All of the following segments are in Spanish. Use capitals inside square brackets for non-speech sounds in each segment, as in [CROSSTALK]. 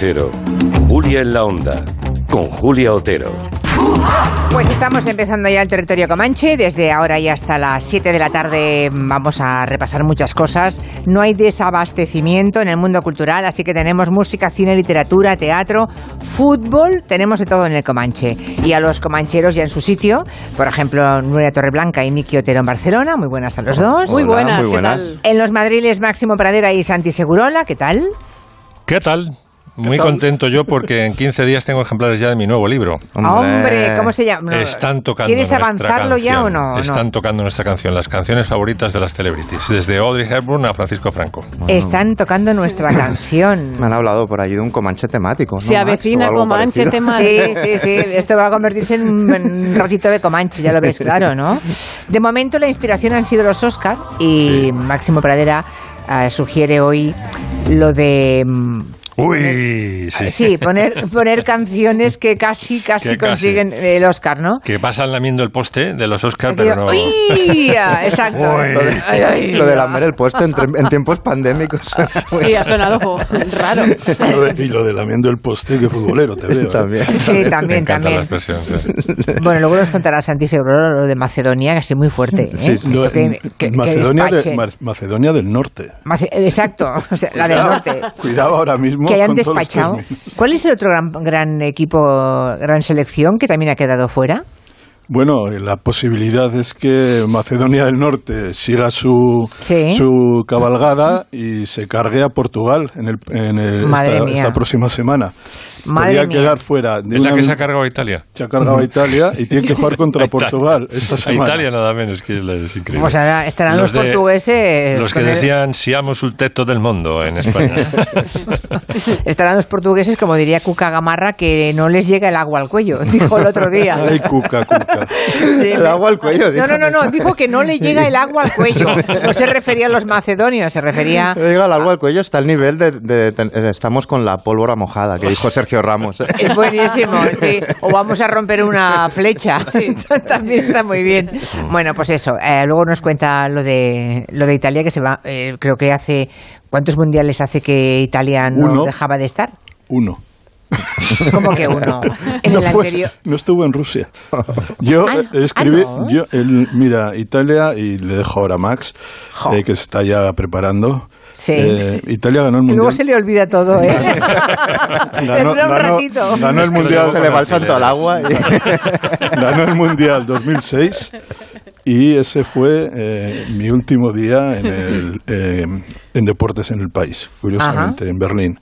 Cero. Julia en la Onda. Con Julia Otero. Pues estamos empezando ya el territorio Comanche. Desde ahora y hasta las 7 de la tarde vamos a repasar muchas cosas. No hay desabastecimiento en el mundo cultural, así que tenemos música, cine, literatura, teatro, fútbol, tenemos de todo en el Comanche. Y a los comancheros ya en su sitio, por ejemplo, Nuria Torreblanca y Miki Otero en Barcelona. Muy buenas a los dos. Muy buenas, muy ¿qué buenas. tal? En los madriles Máximo Pradera y Santi Segurola, ¿qué tal? ¿Qué tal? Muy contento yo porque en 15 días tengo ejemplares ya de mi nuevo libro. Hombre, ¿cómo se llama? Están tocando ¿Quieres avanzarlo ya o no? No. Están tocando nuestra canción, las canciones favoritas de las celebrities, desde Audrey Hepburn a Francisco Franco. Están tocando nuestra canción. Me han hablado por allí de un comanche temático. ¿no, Se Max? avecina Comanche parecido. temático. Sí, sí, sí. Esto va a convertirse en un, ratito de Comanche, ya lo ves [LAUGHS] claro, ¿no? De momento la inspiración han sido los Oscar y Máximo Pradera eh, sugiere hoy lo de mm, Uy, sí. sí, poner poner canciones que casi casi Que casi. consiguen el Oscar, ¿no? Que pasan lamiendo el poste de los Oscar, Aquello, pero no... ¡Uy! Exacto. Uy. Ay, ay, Lo de lamer el poste en, tiempos pandémicos. [LAUGHS] Sí, ha sonado raro. Lo de- y lo de lamiendo el poste, que futbolero te veo. ¿eh? También. Sí, Me también, encanta la también. expresión. sí. [LAUGHS] Bueno, luego nos contará Santi Seguro lo de Macedonia, que es muy fuerte. ¿eh? Sí. Lo- que- que- que Macedonia, de- del Norte. Mace- Exacto, o sea, la del norte. Cuidado ahora mismo. Que hayan despachado. [LAUGHS] ¿Cuál es el otro gran, gran equipo, gran selección que también ha quedado fuera? Bueno, la posibilidad es que Macedonia del Norte siga su, Sí. su cabalgada y se cargue a Portugal en, el, en el- esta próxima semana. Madre Podría mía. quedar fuera de Esa una que se ha cargado a Italia. se ha cargado a Italia y tiene que jugar contra [LAUGHS] A. Portugal esta A semana. Italia nada menos, que es, es increíble. Pues ahora estarán los, de- portugueses. Los que con el- decían, siamos el teto del mundo en España. [LAUGHS] estarán los portugueses, como diría Cuca Gamarra, que no les llega el agua al cuello, [LAUGHS] dijo el otro día. Ay, cuca, cuca. Sí, El agua al cuello, No, dijo. no, no, no, dijo que no le llega el agua al cuello. No se refería a los macedonios, se refería... Le digo, al agua al cuello está al nivel de, de- de- Estamos con la pólvora mojada, que dijo Sergio Ramos. ¿eh? [LAUGHS] Es buenísimo, sí. O vamos a romper una flecha. [LAUGHS] También está muy bien. Bueno, pues eso. eh, luego nos cuenta lo de lo de Italia que se va. eh, creo que hace cuántos mundiales hace que Italia no Uno. dejaba de estar. Uno. Como que uno. [LAUGHS] En no, el fue- anterior. no estuvo en Rusia. Yo Ah, escribí, ah, ¿no? yo, el- mira, Italia, y le dejo ahora a Max, eh, que se está ya preparando. Sí. Eh, Italia ganó el Y mundial. luego se le olvida todo, ¿eh? [LAUGHS] Ganó- Tendrá un ganó- ratito. ganó el mundial. Se le va el santo al agua. y- [LAUGHS] ganó el mundial 2006 y ese fue eh, mi último día en, el, eh, en deportes en el país, curiosamente, en Berlín.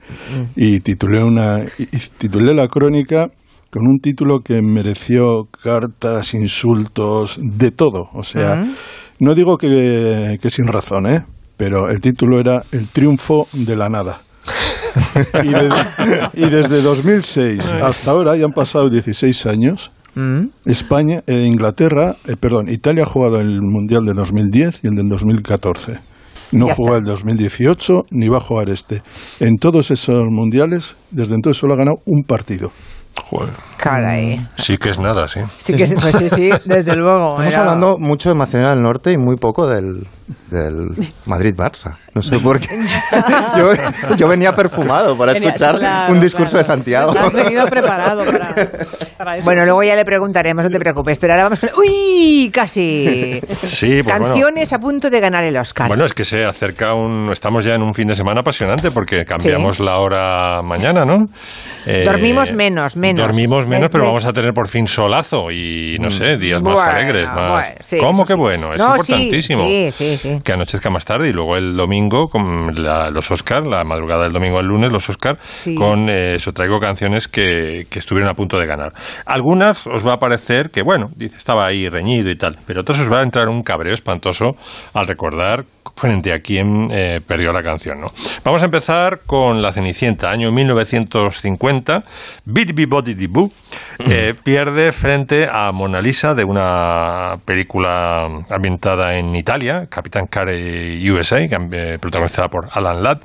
Y titulé, una, y- y titulé la crónica con un título que mereció cartas, insultos, de todo. O sea, no digo que, que sin razón, ¿eh? Pero el título era El triunfo de la nada. y, de- y desde 2006 hasta ahora, ya han pasado 16 años, Mm. España, eh, Inglaterra, eh, perdón, Italia ha jugado el Mundial de 2010 y el del 2014. No jugó el 2018 ni va a jugar este. En todos esos mundiales, desde entonces solo ha ganado un partido. Joder. Caray. Sí que es nada, sí. Sí que pues sí, sí, desde [LAUGHS] luego. Estamos era- hablando mucho de Macedonia del Norte y muy poco del, del Madrid-Barça. No sé por qué. [LAUGHS] Yo, yo venía perfumado para escuchar claro, un discurso claro. de Santiago. Has venido preparado para, para eso. Bueno, luego ya le preguntaremos, no te preocupes. Pero ahora vamos con... ¡Uy! Casi. Sí, pues bueno. Canciones a punto de ganar el Oscar. Bueno, es que se acerca un. Estamos ya en un fin de semana apasionante porque cambiamos la hora mañana, ¿no? Eh, Dormimos menos, menos. Dormimos menos, Me- pero vamos a tener por fin solazo y no sé, días más Bueno, alegres, más. bueno, sí, ¿Cómo que sí. bueno? Es No, sí, importantísimo. Sí, sí, sí. Que anochezca más tarde y luego el domingo con la- los Oscar, la madrugada del domingo al lunes, los Oscar, Sí. con eh, eso traigo canciones que, que estuvieron a punto de ganar. Algunas os va a parecer que, bueno, dice, estaba ahí reñido y tal, pero otras os va a entrar un cabreo espantoso al recordar frente a quién eh, perdió la canción. ¿no? Vamos a empezar con La Cenicienta, año 1950. Bidi Body Boo eh, pierde frente a Mona Lisa de una película ambientada en Italia, Capitán Care USA, eh, protagonizada por Alan Ladd.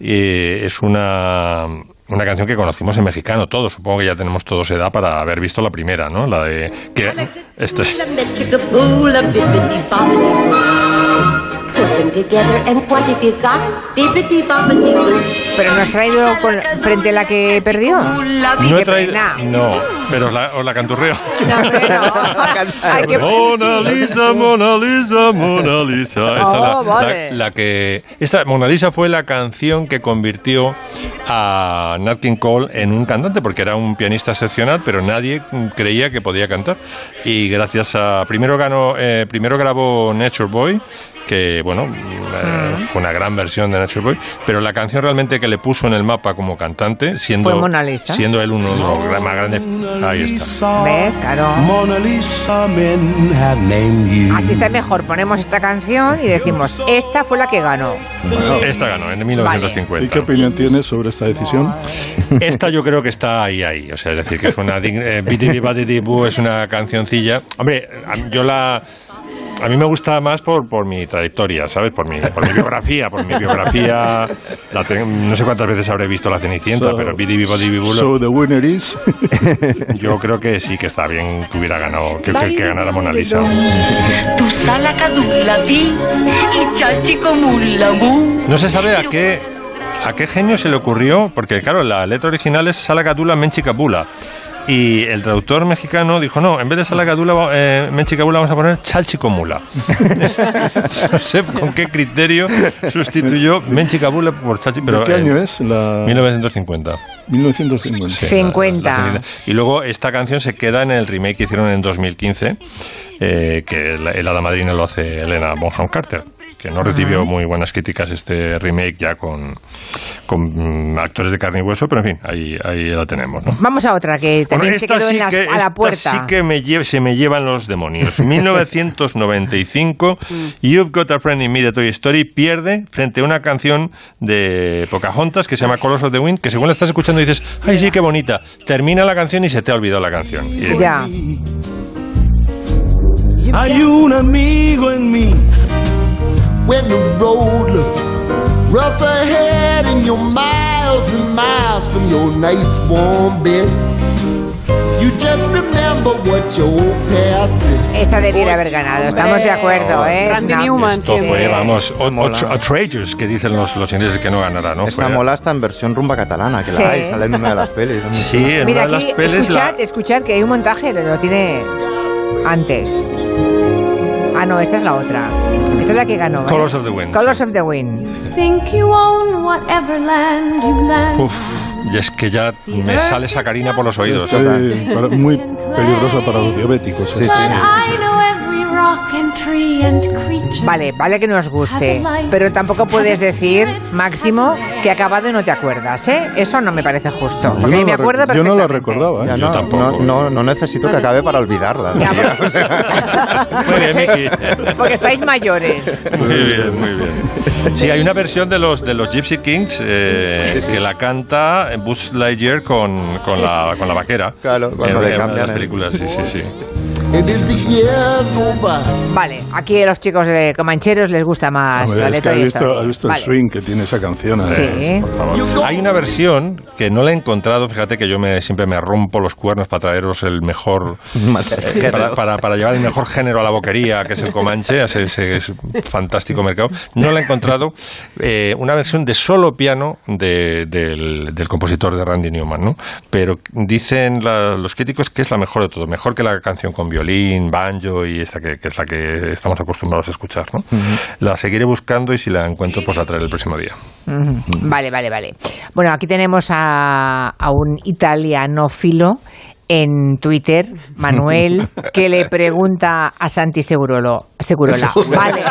Eh, es una una canción que conocimos en mexicano todos, supongo que ya tenemos todos edad para haber visto la primera, ¿no? La de que esto es Pero no has traído con- frente a la que perdió. No he traído. pena. No, pero os la, os la canturreo. [LAUGHS] No, hombre, no. [LAUGHS] Mona Lisa, Mona Lisa, Mona Lisa. [LAUGHS] Esta Oh, la, vale. la que esta Mona Lisa fue la canción que convirtió a Nat King Cole en un cantante porque era un pianista excepcional, pero nadie creía que podía cantar. Y gracias a primero ganó, eh, primero grabó Nature Boy que bueno eh, fue una gran versión de Nature Boy pero la canción realmente que le puso en el mapa como cantante siendo Fue Mona Lisa. siendo él uno de los gra- más grandes ahí está ¿Ves? Claro. Mona Lisa, men have named you. Así está mejor. Ponemos esta canción y decimos, esta fue la que ganó. esta ganó en ¿Y 1950 qué opinión tienes sobre esta decisión? Esta yo creo que está ahí, ahí. O sea, es decir, que es una... eh, es una cancioncilla. Hombre, a- yo la... A mí me gusta más por, por mi trayectoria, ¿sabes? Por mi, por mi biografía, por mi biografía. La te- no sé cuántas veces habré visto La Cenicienta, So- pero Bidi Boo So the winner is. [LAUGHS] yo creo que sí que está bien que hubiera ganado, que, que, que ganara Mona Lisa. No se sabe a qué, a qué genio se le ocurrió, porque claro, la letra original es Salacadula Menchicabula. Y el traductor mexicano dijo, no, en vez de Salacadula eh, Menchicabula vamos a poner Chalchicomula. [LAUGHS] no sé con qué criterio sustituyó Menchicabula por Chalchi, pero ¿De qué año es? La 1950. 1950. Sí, 50. la- la Cenicienta. y luego esta canción se queda en el remake que hicieron en 2015, eh, que el, el Hada Madrina lo hace Elena Bonham Carter, que no recibió muy buenas críticas este remake ya con, con mm, actores de carne y hueso, pero en fin, ahí, ahí la tenemos. ¿no? Vamos a otra que Bueno, también se esta quedó sí en las- que, a la esta puerta. sí que me lle- se me llevan los demonios. [LAUGHS] 1995, You've Got a Friend in Me de Toy Story pierde frente a una canción de Pocahontas que se llama Colors of the Wind, que según la estás escuchando dices, ay sí, qué bonita. Termina la canción y se te ha olvidado la canción. Y- Ya. Hay un amigo en mí. When the road looks rough ahead and you're miles and miles from your nice warm bed. You just remember what your old past said. Esta debiera haber ganado, estamos de acuerdo, ¿eh? Randy No. Newman, Esto sí. fue, vamos, Mola. ocho- outrageous, que dicen los, los ingleses que no ganará, ¿no? Esta Fue- mola está en versión rumba catalana, que Sí. la hay, sale en una de las pelis. [LAUGHS] Sí, en Mira, una de aquí, las pelis escuchad, la- escuchad que hay un montaje, lo tiene antes. Ah, no, esta es la otra. Esta es la que ganó. ¿eh? Colours of the Wind, Colors sí. of the Wind. Think you own whatever land you land. Uf, y es que ya me sale sacarina por los oídos. Para- muy peligrosa para los diabéticos. Sí, esta. sí. Vale, vale que nos guste, pero tampoco puedes decir, Máximo, que ha acabado y no te acuerdas, ¿eh? Eso no me parece justo. Yo Porque no me acuerdo yo no perfectamente. recordaba. ¿eh? Ya Yo no, tampoco. No, no, no necesito que acabe para olvidarla. Ya, [LAUGHS] Muy bien, Miki. Porque estáis mayores. Muy bien, muy bien. Sí, hay una versión de los de los Gypsy Kings eh, que la canta Buzz Lightyear con, con, la, con la vaquera. Claro, cuando en, le en cambian las el- películas, sí, sí, sí. Vale, aquí a los chicos de Comancheros les gusta más Hombre, la es de que has visto, has visto Vale. el swing que tiene esa canción. Sí. Por favor. Hay una versión que no la he encontrado, fíjate que yo me, siempre me rompo los cuernos para traeros el mejor, [LAUGHS] eh, para, para- para llevar el mejor género a la boquería, que es el Comanche, ese, ese es fantástico mercado. No la he encontrado. eh, una versión de solo piano de- del, del compositor de Randy Newman, ¿no? Pero dicen la- los críticos que es la mejor de todo, mejor que la canción con violín, banjo y esta que, que es la que estamos acostumbrados a escuchar, ¿no? La seguiré buscando y si la encuentro, pues la traeré el próximo día. Vale, vale, vale. Bueno, aquí tenemos a, a un italianófilo en Twitter, Manuel, [LAUGHS] que le pregunta a Santi Segurolo, Segurola. Vale. [LAUGHS]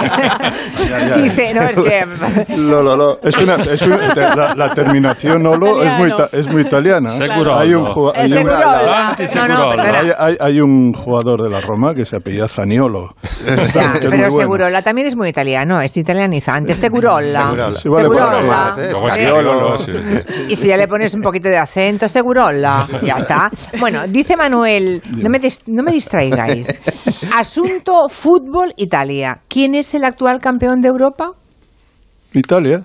Ya, ya. Dice, no, es que... Lo, lo, lo. Es una, es una- la, la terminación Olo es muy, es muy italiana. ¿eh? Seguro. Hay un, hay, un, Segurola. Segurola. hay, hay- hay un jugador de la Roma que se apellida Zaniolo. Ya, pero bueno. Segurola también es muy italiano, es italianizante. Segurola. Segurola. Segurola. Y si ya le pones un poquito de acento, segurola. Ya está. Bueno, dice Manuel, no me, dis- no me distraigáis. [LAUGHS] Asunto fútbol Italia. ¿Quién es el actual campeón de Europa? Italia.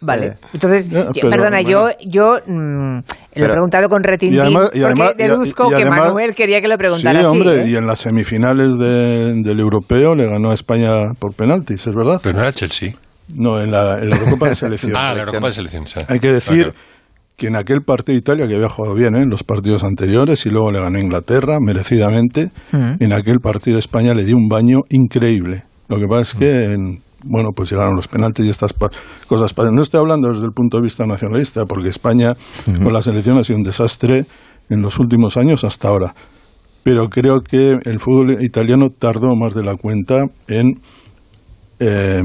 Vale. Eh, Entonces, yo- pero, perdona, bueno. yo, yo mm, lo he Pero- preguntado con retintín Y además- y además- porque y deduzco y que además- Manuel quería que lo Sí, preguntara así. hombre, ¿eh? y en las semifinales de- del europeo le ganó a España por penaltis, ¿es verdad? Pero no era Chelsea. No, en la, en la Eurocopa de [LAUGHS] selección. Ah, la Eurocopa de selección. sí. Hay que decir Ah, que en aquel partido Italia, que había jugado bien ¿eh? en los partidos anteriores y luego le ganó a Inglaterra merecidamente, Mm. en aquel partido España le dio un baño increíble. Lo que pasa es que, en- bueno, pues llegaron los penaltis y estas pa- cosas. No estoy hablando desde el punto de vista nacionalista, porque España con la selección ha sido un desastre en los últimos años hasta ahora. Pero creo que el fútbol italiano tardó más de la cuenta en eh,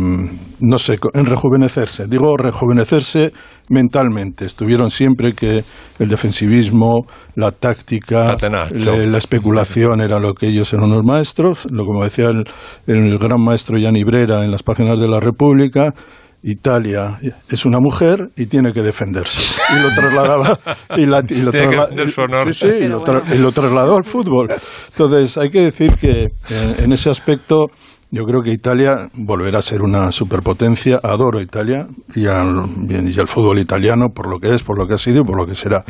no sé, en rejuvenecerse. Digo rejuvenecerse mentalmente. Estuvieron siempre que el defensivismo, la táctica, la especulación era lo que ellos eran los maestros. Lo como decía el, el gran maestro Gianni Brera en las páginas de la República. Italia es una mujer y tiene que defenderse. Y lo trasladaba. Y, la- y lo Tiene que trasla- defender su honor. Sí, sí, y lo, tra- y lo trasladó al fútbol. Entonces, hay que decir que en, en ese aspecto yo creo que Italia volverá a ser una superpotencia. Adoro Italia y al, y al fútbol italiano por lo que es, por lo que ha sido y por lo que será.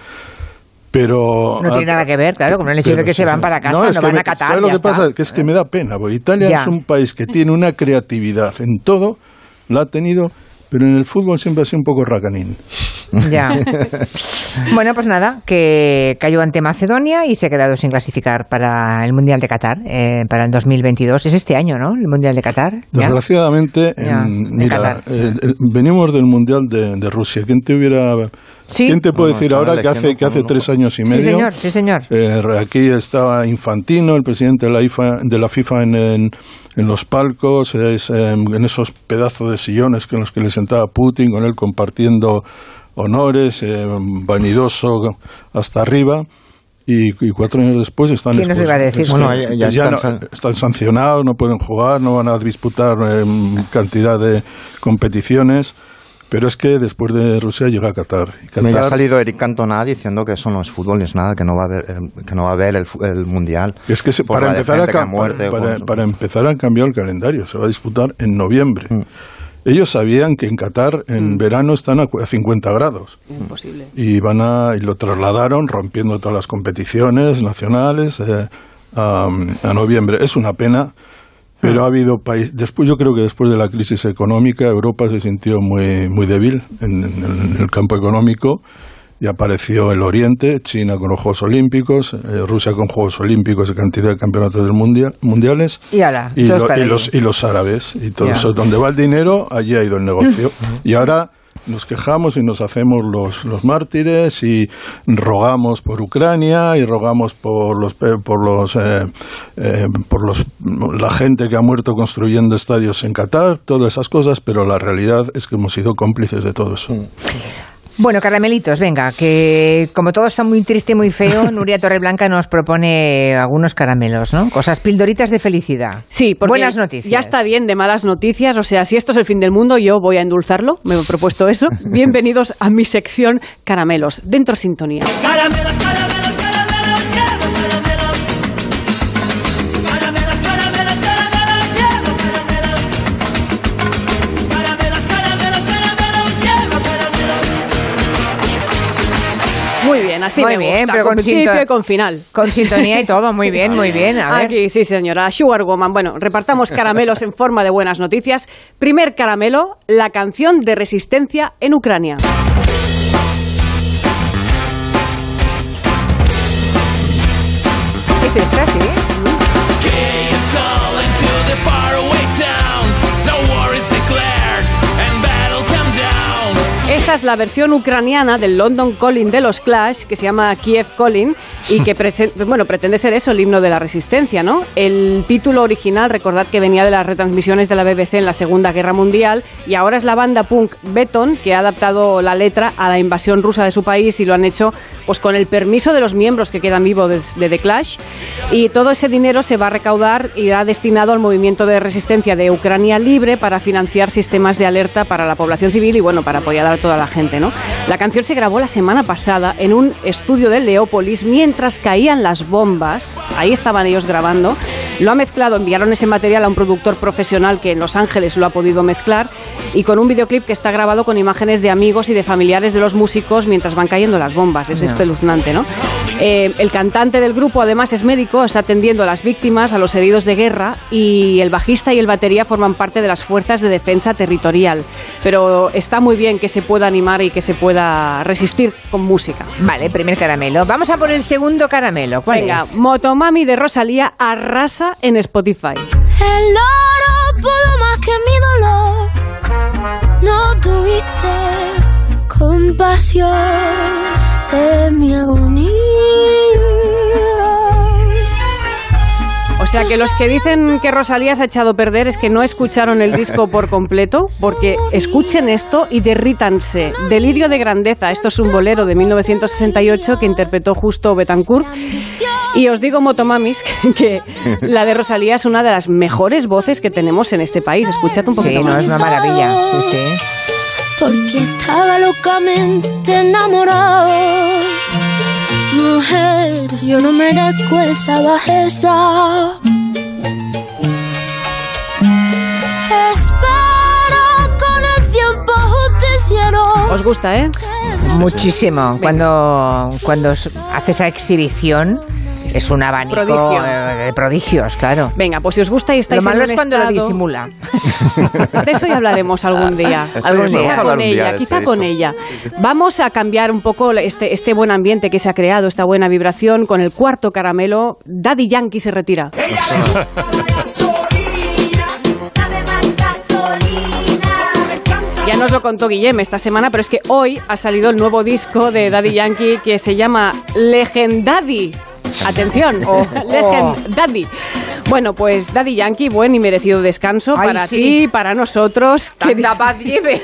Pero No tiene nada que ver, claro, con el hecho de que se van para casa, no, es que van me- a Qatar. ¿Sabes lo que está. pasa? Que es que me da pena, porque Italia Ya. es un país que tiene una creatividad en todo, la ha tenido, pero en el fútbol siempre ha sido un poco racanín. Ya. [LAUGHS] bueno, pues nada, que cayó ante Macedonia y se ha quedado sin clasificar para el Mundial de Qatar, eh, para el 2022. Es este año, ¿no? El Mundial de Qatar. ¿ya? Desgraciadamente, en- Ya, en mira, Qatar. eh, eh, venimos del Mundial de, de Rusia. ¿Quién te hubiera... Sí. ¿Quién te puede decir ahora que hace, que hace tres años y Sí, medio señor, sí, señor. Eh, aquí estaba Infantino, el presidente de la, IFA, de la FIFA, en, en, en los palcos, es, eh, en esos pedazos de sillones con los que le sentaba Putin, con él compartiendo honores, eh, vanidoso hasta arriba. Y, y cuatro años después están ¿Quién nos expulsados. iba a decir? Bueno, ya- ya no- están san- están sancionados, no pueden jugar, no van a disputar eh, cantidad de competiciones. Pero es que después de Rusia llega a Qatar. Y Me ha Qatar- salido Eric Cantona diciendo que eso no es fútbol, ni es nada, que no va a haber, el- que no va a haber el, fu- el mundial. Es que se- para, empezar a muerto para, para empezar a cambiar el calendario, se va a disputar en noviembre. Mm. Ellos sabían que en Qatar en verano están a, cu- a 50 grados Imposible. y van a y lo trasladaron rompiendo todas las competiciones nacionales eh, a, a noviembre. Es una pena, pero ha habido países. Después yo creo que después de la crisis económica Europa se sintió muy muy débil en el campo económico y apareció el Oriente, China con los Juegos Olímpicos, eh, Rusia con Juegos Olímpicos y cantidad de campeonatos del mundial, mundiales. Y ala, y, lo- los, y los árabes. Y todo eso, donde va el dinero, allí ha ido el negocio. [LAUGHS] y ahora nos quejamos y nos hacemos los, los mártires y rogamos por Ucrania y rogamos por los pe- por los eh, eh, por los la gente que ha muerto construyendo estadios en Qatar todas esas cosas pero la realidad es que hemos sido cómplices de todo eso Bueno, caramelitos, venga, que como todo está muy triste y muy feo, [LAUGHS] Nuria Torreblanca nos propone algunos caramelos, ¿no? Cosas pildoritas de felicidad. Sí, porque Buenas noticias. Ya está bien de malas noticias, o sea, si esto es el fin del mundo, yo voy a endulzarlo, me he propuesto eso. [LAUGHS] Bienvenidos a mi sección Caramelos, dentro sintonía. Caramelos, caramelos, caramelos, bien, así Muy me bien, gusta, pero con con principio y con final. Con sintonía y todo, muy [LAUGHS] bien, muy bien. A ver. Aquí, sí, señora. Sugar Woman. Bueno, repartamos caramelos en forma de buenas noticias. Primer caramelo, la canción de resistencia en Ucrania. ¿Es esta, sí? Esta es la versión ucraniana del London Calling de los Clash, que se llama Kiev Calling, y que [LAUGHS] bueno, pretende ser eso, el himno de la resistencia, ¿no? El título original, recordad que venía de las retransmisiones de la BBC en la Segunda Guerra Mundial, y ahora es la banda punk Beton que ha adaptado la letra a la invasión rusa de su país y lo han hecho pues con el permiso de los miembros que quedan vivos de, de The Clash. Y todo ese dinero se va a recaudar y irá destinado al movimiento de resistencia de Ucrania Libre para financiar sistemas de alerta para la población civil y bueno, para apoyar a toda la gente, ¿no? La canción se grabó la semana pasada en un estudio de Leópolis mientras caían las bombas. Ahí estaban ellos grabando Lo ha mezclado, enviaron ese material a un productor profesional que en Los Ángeles lo ha podido mezclar y con un videoclip que está grabado con imágenes de amigos y de familiares de los músicos mientras van cayendo las bombas. Es Ya. espeluznante, ¿no? Eh, el cantante del grupo además es médico, está atendiendo a las víctimas, a los heridos de guerra y el bajista y el batería forman parte de las fuerzas de defensa territorial. Pero está muy bien que se pueda animar y que se pueda resistir con música. Vale, primer caramelo. Vamos a por el segundo caramelo. ¿Cuál Venga, es? Motomami de Rosalía arrasa en Spotify. El oro pudo más que mi dolor. No tuviste compasión de mi agonía. O sea que los que dicen que Rosalía se ha echado a perder es que no escucharon el disco por completo, porque escuchen esto y derrítanse. Delirio de grandeza. Esto es un bolero de 1968 que interpretó justo Betancourt. Y os digo, Motomamis, [LAUGHS] que la de Rosalía es una de las mejores voces que tenemos en este país. Escuchad un poquito Sí, no, más. es una maravilla. Sí, sí. Porque estaba locamente enamorado. Mujer, yo no merezco esa bajeza. Espero con el tiempo justiciero. Os gusta, ¿eh? Muchísimo. Cuando, cuando hace esa exhibición es un abanico Prodigio. eh, de prodigios, claro. Venga, pues si os gusta y Lo estáis malo en es cuando lo disimula. [LAUGHS] De eso ya hablaremos algún día. Algún. Quizá con ella, quizá este con ella. Vamos a cambiar un poco este, este buen ambiente que se ha creado, esta buena vibración. Con el cuarto caramelo, Daddy Yankee se retira. Nos lo contó Guillem esta semana, pero es que hoy ha salido el nuevo disco de Daddy Yankee que se llama Legendaddy. Atención, [LAUGHS] Oh, Legend Daddy. Bueno, pues Daddy Yankee, buen y merecido descanso Ay, para sí. ti, para nosotros. Que Tanta dis- paz lleve.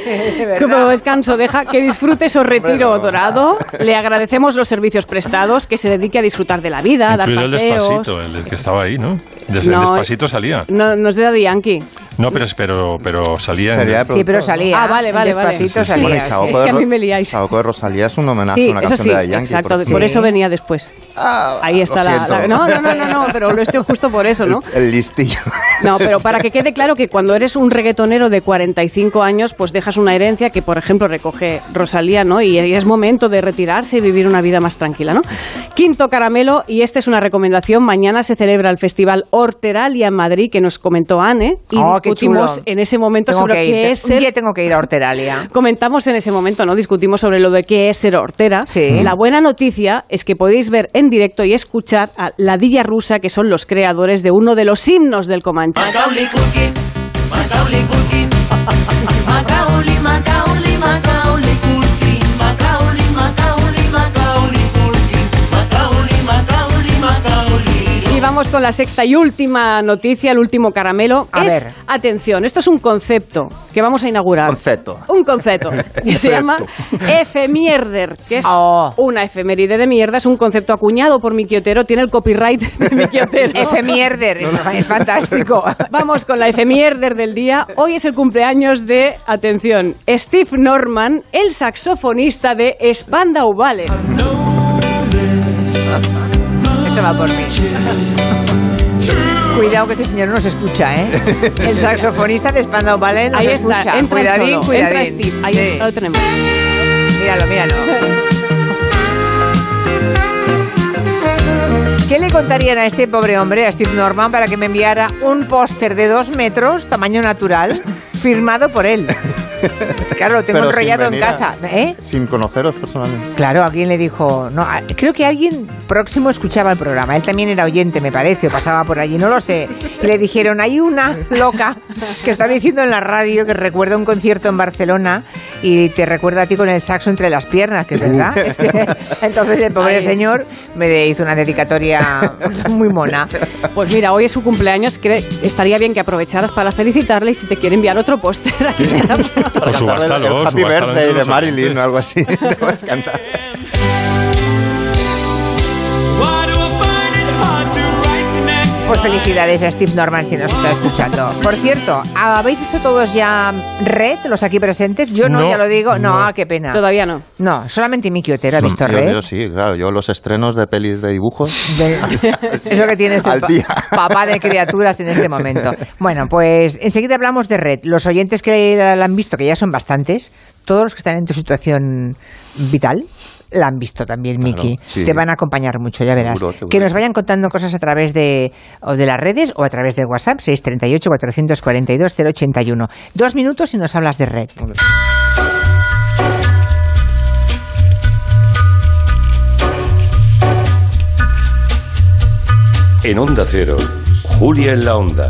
[LAUGHS] como descanso, deja que disfrute su retiro dorado. Le agradecemos los servicios prestados, que se dedique a disfrutar de la vida, a dar el paseos. despacito, el del que estaba ahí, ¿no? Desde No, el despacito salía. No, no es de Daddy Yankee. No, pero, pero, pero salía de Sí, pero salía. Ah, vale, vale, vale. Despacito salía. Sí. Es que a mí me liáis. Saoko de Rosalía es un homenaje Sí, a una eso canción sí, de Daddy Yankee. exacto. Por eso venía después. Ah, Ahí está lo la, No, no, no, no, no, pero lo estoy justo por eso, ¿no? El, el listillo. No, pero para que quede claro que cuando eres un reggaetonero de 45 años, pues dejas una herencia que, por ejemplo, recoge Rosalía, ¿no? Y es momento de retirarse y vivir una vida más tranquila, ¿no? Quinto caramelo, y esta es una recomendación, mañana se celebra el Festival Horteralia en Madrid, que nos comentó Anne, y Oh, qué discutimos en ese momento Tengo sobre que ir. qué es Un ser día tengo que ir a Horteralia. Comentamos en ese momento, ¿no? Discutimos sobre lo de qué es ser hortera. Sí. La buena noticia es que podéis ver en directo y escuchar a la Dilla Rusa, que son los creadores de uno de los himnos del Comanche. [LAUGHS] Y vamos con la sexta y última noticia, el último caramelo. A es, ver. atención, esto es un concepto que vamos a inaugurar. Concepto. Un concepto [LAUGHS] que se llama efemierder, que es Oh. una efeméride de mierda, es un concepto acuñado por Miki Otero, tiene el copyright de [LAUGHS] Miki Otero. Efemierder, es, es fantástico. Vamos con la efemierder del día. Hoy es el cumpleaños de, atención, Steve Norman, el saxofonista de Spandau Ballet. Va por mí. [LAUGHS] Cuidado que este señor no se escucha, ¿eh? El saxofonista de Spandau Ballet Ahí está, escucha. entra cuidadín, solo, cuidadín. entra Steve. Ahí Sí. lo tenemos. Míralo, míralo. ¿Qué le contarían a este pobre hombre, a Steve Norman, para que me enviara un póster de dos metros, tamaño natural, firmado por él? Claro, lo tengo Pero enrollado en venir a- casa. ¿Eh? Sin conoceros personalmente. Claro, alguien le dijo, no, a- creo que alguien próximo escuchaba el programa. Él también era oyente, me parece, o pasaba por allí, no lo sé. Y le dijeron, hay una loca que está diciendo en la radio que recuerda un concierto en Barcelona y te recuerda a ti con el saxo entre las piernas, que es verdad. Es [LAUGHS] que- [LAUGHS] entonces el pobre Ay. señor me hizo una dedicatoria muy mona. Pues mira, hoy es su cumpleaños, cre- estaría bien que aprovecharas para felicitarle y si te quiere enviar otro póster, aquí está. O Happy Birthday de Marilyn o algo así. [LAUGHS] Te puedes cantar. Pues felicidades a Steve Norman si nos está escuchando. Por cierto, ¿habéis visto todos ya Red, los aquí presentes? Yo no, No, ya lo digo. No, no. qué pena. Todavía no. No, solamente Miki Otero ha visto yo, Red. yo sí, claro. Yo los estrenos de pelis de dibujos. De- [LAUGHS] es lo que tienes el Al pa- día. papá de criaturas en este momento. Bueno, pues enseguida hablamos de Red. Los oyentes que la han visto, que ya son bastantes, todos los que están en tu situación vital, la han visto también, Claro, Miki. sí. Te van a acompañar mucho, ya verás. Seguro, seguro. Que nos vayan contando cosas a través de, o de las redes o a través de WhatsApp, 638-442-081. Dos minutos y nos hablas de Red. En Onda Cero, Julia en la Onda,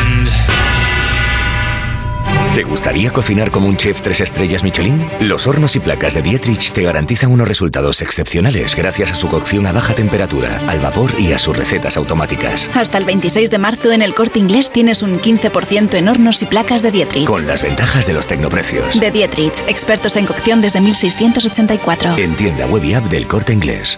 ¿Te gustaría cocinar como un chef tres estrellas Michelin? Los hornos y placas de Dietrich te garantizan unos resultados excepcionales gracias a su cocción a baja temperatura, al vapor y a sus recetas automáticas. Hasta el 26 de marzo en el corte inglés tienes un 15% en hornos y placas de Dietrich. Con las ventajas de los tecnoprecios. De Dietrich, expertos en cocción desde 1684. En tienda web y app del corte inglés.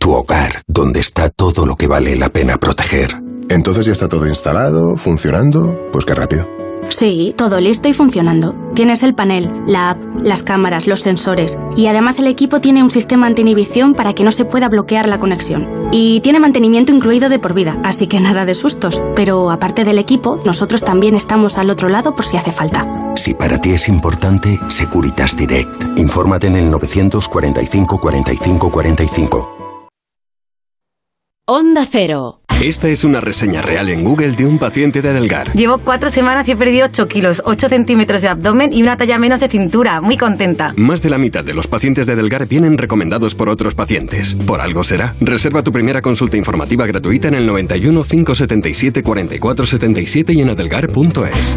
Tu hogar, donde está todo lo que vale la pena proteger. Entonces ya está todo instalado, funcionando. Pues qué rápido. Sí, todo listo y funcionando. Tienes el panel, la app, las cámaras, los sensores y además el equipo tiene un sistema anti-inhibición para que no se pueda bloquear la conexión. Y tiene mantenimiento incluido de por vida, así que nada de sustos. Pero aparte del equipo, nosotros también estamos al otro lado por si hace falta. Si para ti es importante, Securitas Direct. Infórmate en el 945 45 45. Onda Cero. Esta es una reseña real en Google de un paciente de Adelgar. Llevo cuatro semanas y he perdido 8 kilos, 8 centímetros de abdomen y una talla menos de cintura. Muy contenta. Más de la mitad de los pacientes de Adelgar vienen recomendados por otros pacientes. Por algo será. Reserva tu primera consulta informativa gratuita en el 91 577 44 77 y en adelgar.es.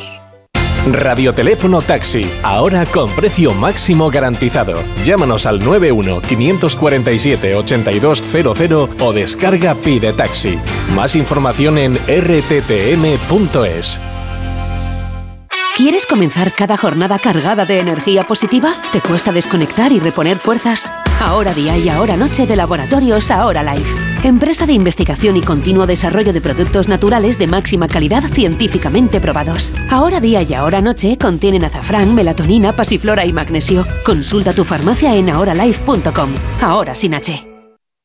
Radioteléfono Taxi, ahora con precio máximo garantizado. Llámanos al 91 547 8200 o descarga Pide Taxi. Más información en rttm.es. ¿Quieres comenzar cada jornada cargada de energía positiva? ¿Te cuesta desconectar y reponer fuerzas? Ahora día y ahora noche de Laboratorios Ahora Life. Empresa de investigación y continuo desarrollo de productos naturales de máxima calidad científicamente probados. Ahora día y ahora noche contienen azafrán, melatonina, pasiflora y magnesio. Consulta tu farmacia en ahoralife.com. Ahora sin H.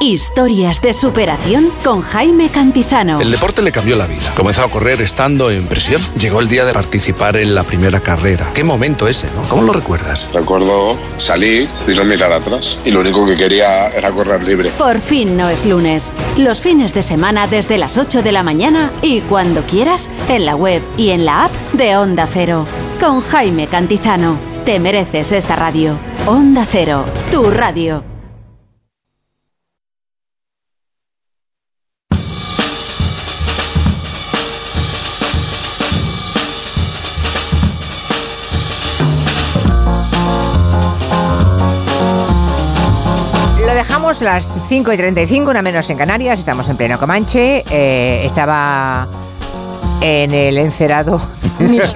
Historias de superación con Jaime Cantizano. El deporte le cambió la vida. Comenzó a correr estando en prisión. Llegó el día de participar en la primera carrera. Qué momento ese, ¿no? ¿Cómo lo recuerdas? Recuerdo salir y no mirar atrás. Y lo único que quería era correr libre. Por fin no es lunes. Los fines de semana desde las 8 de la mañana y cuando quieras en la web y en la app de Onda Cero. Con Jaime Cantizano. Te mereces esta radio. Onda Cero, tu radio. Dejamos las 5 y 35, una menos en Canarias, estamos en pleno Comanche. eh, estaba en el encerado Miki,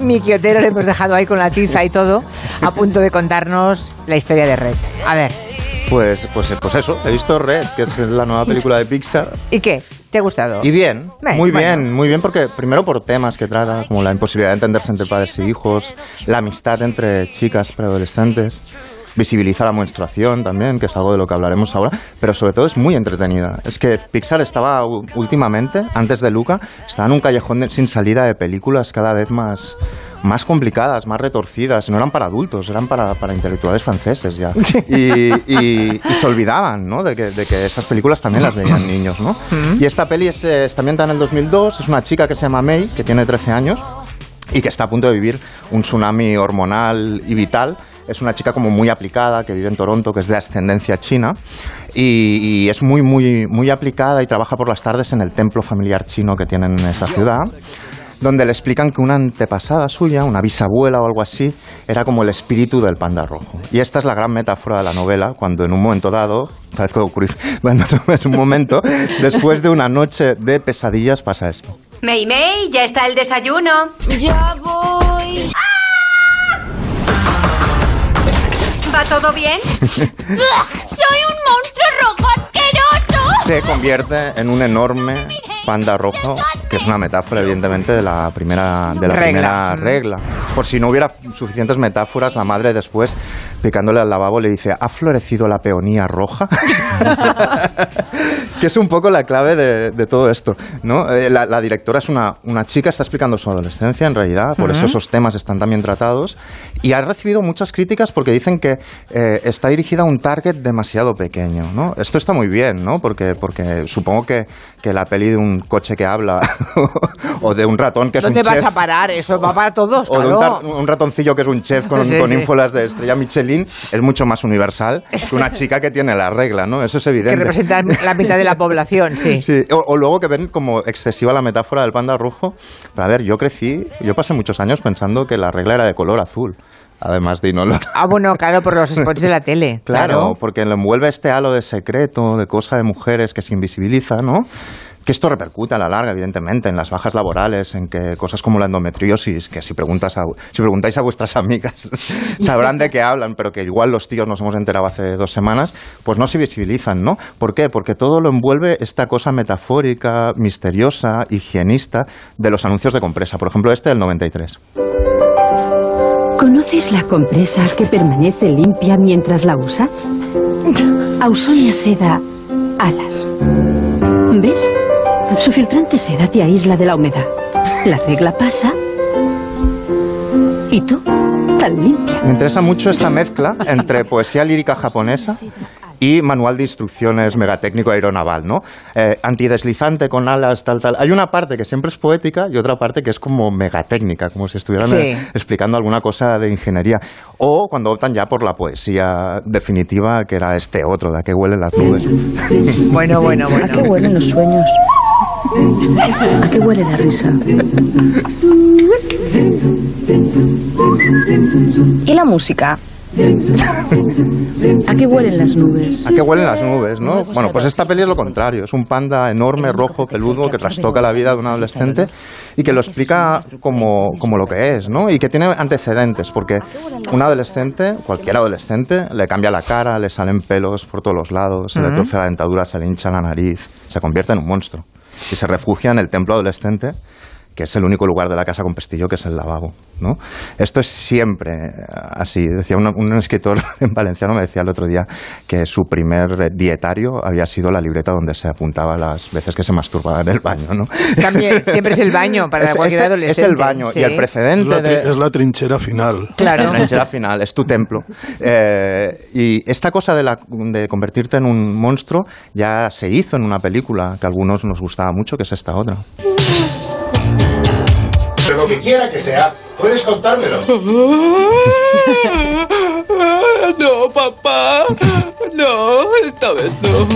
Miki Otero, le hemos dejado ahí con la tiza y todo, a punto de contarnos la historia de Red. A ver, Pues, pues, pues eso, he visto Red, que es la nueva película de Pixar. [LAUGHS] ¿y qué? ¿Te ha gustado? Y bien, Bien, muy bueno. bien, muy bien, porque primero por temas que trata, como la imposibilidad de entenderse entre padres y hijos, la amistad entre chicas preadolescentes, visibiliza la menstruación también, que es algo de lo que hablaremos ahora, pero sobre todo es muy entretenida. Es que Pixar estaba últimamente, antes de Luca, estaba en un callejón de- sin salida de películas cada vez más, más complicadas, más retorcidas, no eran para adultos, eran para, para intelectuales franceses ya. [LAUGHS] Y, y- y se olvidaban ¿no? de, que, de que esas películas también las veían niños. ¿no? Y esta peli es, eh, está ambientada en el 2002, es una chica que se llama May, que tiene 13 años y que está a punto de vivir un tsunami hormonal y vital. Es una chica como muy aplicada, que vive en Toronto, que es de ascendencia china, y, y es muy, muy, muy aplicada y trabaja por las tardes en el templo familiar chino que tienen en esa ciudad donde le explican que una antepasada suya, una bisabuela o algo así, era como el espíritu del panda rojo. Y esta es la gran metáfora de la novela, cuando en un momento dado, parezco ocurrir, [LAUGHS] cuando en un momento, después de una noche de pesadillas, pasa esto. May May, ya está el desayuno. Ya voy. ¿Va todo bien? [LAUGHS] ¡Soy un monstruo rojo asqueroso! se convierte en un enorme panda rojo, que es una metáfora evidentemente de la primera de la Regla. primera regla. Por si no hubiera suficientes metáforas, la madre después picándole al lavabo le dice, "¿Ha florecido la peonía roja?" [LAUGHS] [LAUGHS] que es un poco la clave de, de todo esto, ¿no? Eh, La, la directora es una, una chica, está explicando su adolescencia en realidad, por eso Ujú. esos temas están también tratados, y ha recibido muchas críticas porque dicen que eh, está dirigida a un target demasiado pequeño, ¿no? Esto está muy bien, ¿no? Porque, porque supongo que, que la peli de un coche que habla [LAUGHS] o de un ratón que es ¿Dónde un vas chef a parar? Eso va para todos, o de un, claro. tar- un ratoncillo que es un chef con, [LAUGHS] Sí, con sí. ínfulas de estrella Michelin es mucho más universal que una [LAUGHS] chica que tiene la regla, ¿no? Eso es Que evidente. representa la mitad de la población, sí. Sí, o, o luego que ven como excesiva la metáfora del panda rojo. Pero a ver, yo crecí, yo pasé muchos años pensando que la regla era de color azul, además de inolor. Ah, bueno, claro, por los spots de la tele. Claro, porque lo envuelve este halo de secreto, de cosa de mujeres que se invisibiliza, ¿no? Que esto repercute a la larga, evidentemente, en las bajas laborales, en que cosas como la endometriosis, que si, preguntas si preguntáis a vuestras amigas, [LAUGHS] sabrán de qué hablan, pero que igual los tíos nos hemos enterado hace dos semanas, pues no se visibilizan, ¿no? ¿Por qué? Porque todo lo envuelve esta cosa metafórica, misteriosa, higienista de los anuncios de compresa. Por ejemplo, este del 93. ¿Conoces la compresa que permanece limpia mientras la usas? [LAUGHS] Ausonia Seda Alas. ¿Ves? Su filtrante seda te aísla de la humedad. La regla pasa. ¿Y tú? Tan limpia. Me interesa mucho esta mezcla entre [LAUGHS] poesía lírica japonesa y manual de instrucciones megatécnico aeronaval, ¿no? Eh, antideslizante con alas, tal, tal. Hay una parte que siempre es poética y otra parte que es como megatécnica, como si estuvieran Sí. eh, explicando alguna cosa de ingeniería. O cuando optan ya por la poesía definitiva, que era este otro, de a qué huelen las nubes. Bueno, bueno, [LAUGHS] bueno. ¿A qué huelen los sueños? [LAUGHS] ¿A qué huele la risa? ¿Y la música? ¿A qué huelen las nubes? ¿A qué huelen las nubes, no? Bueno, pues esta peli es lo contrario. Es un panda enorme, rojo, peludo, que trastoca la vida de un adolescente y que lo explica como, como lo que es, ¿no? Y que tiene antecedentes, porque un adolescente, cualquier adolescente, le cambia la cara, le salen pelos por todos los lados, se le torce la dentadura, se le hincha la nariz, se convierte en un monstruo. Y se refugia en el templo adolescente que es el único lugar de la casa con pestillo que es el lavabo. ¿no? Esto es siempre así. Decía un, un escritor [LAUGHS] en valenciano, me decía el otro día que su primer dietario había sido la libreta donde se apuntaba las veces que se masturbaba en el baño. ¿no? También, [LAUGHS] siempre es el baño para Es- cualquier este- adolescente. Es el baño sí. y el precedente Es la, de... es la trinchera final. Claro. La trinchera final, es tu templo. Eh, y esta cosa de, la- de convertirte en un monstruo ya se hizo en una película que a algunos nos gustaba mucho, que es esta otra. Pero lo que quiera que sea, puedes contármelo. [LAUGHS] No, papá. No, esta vez no.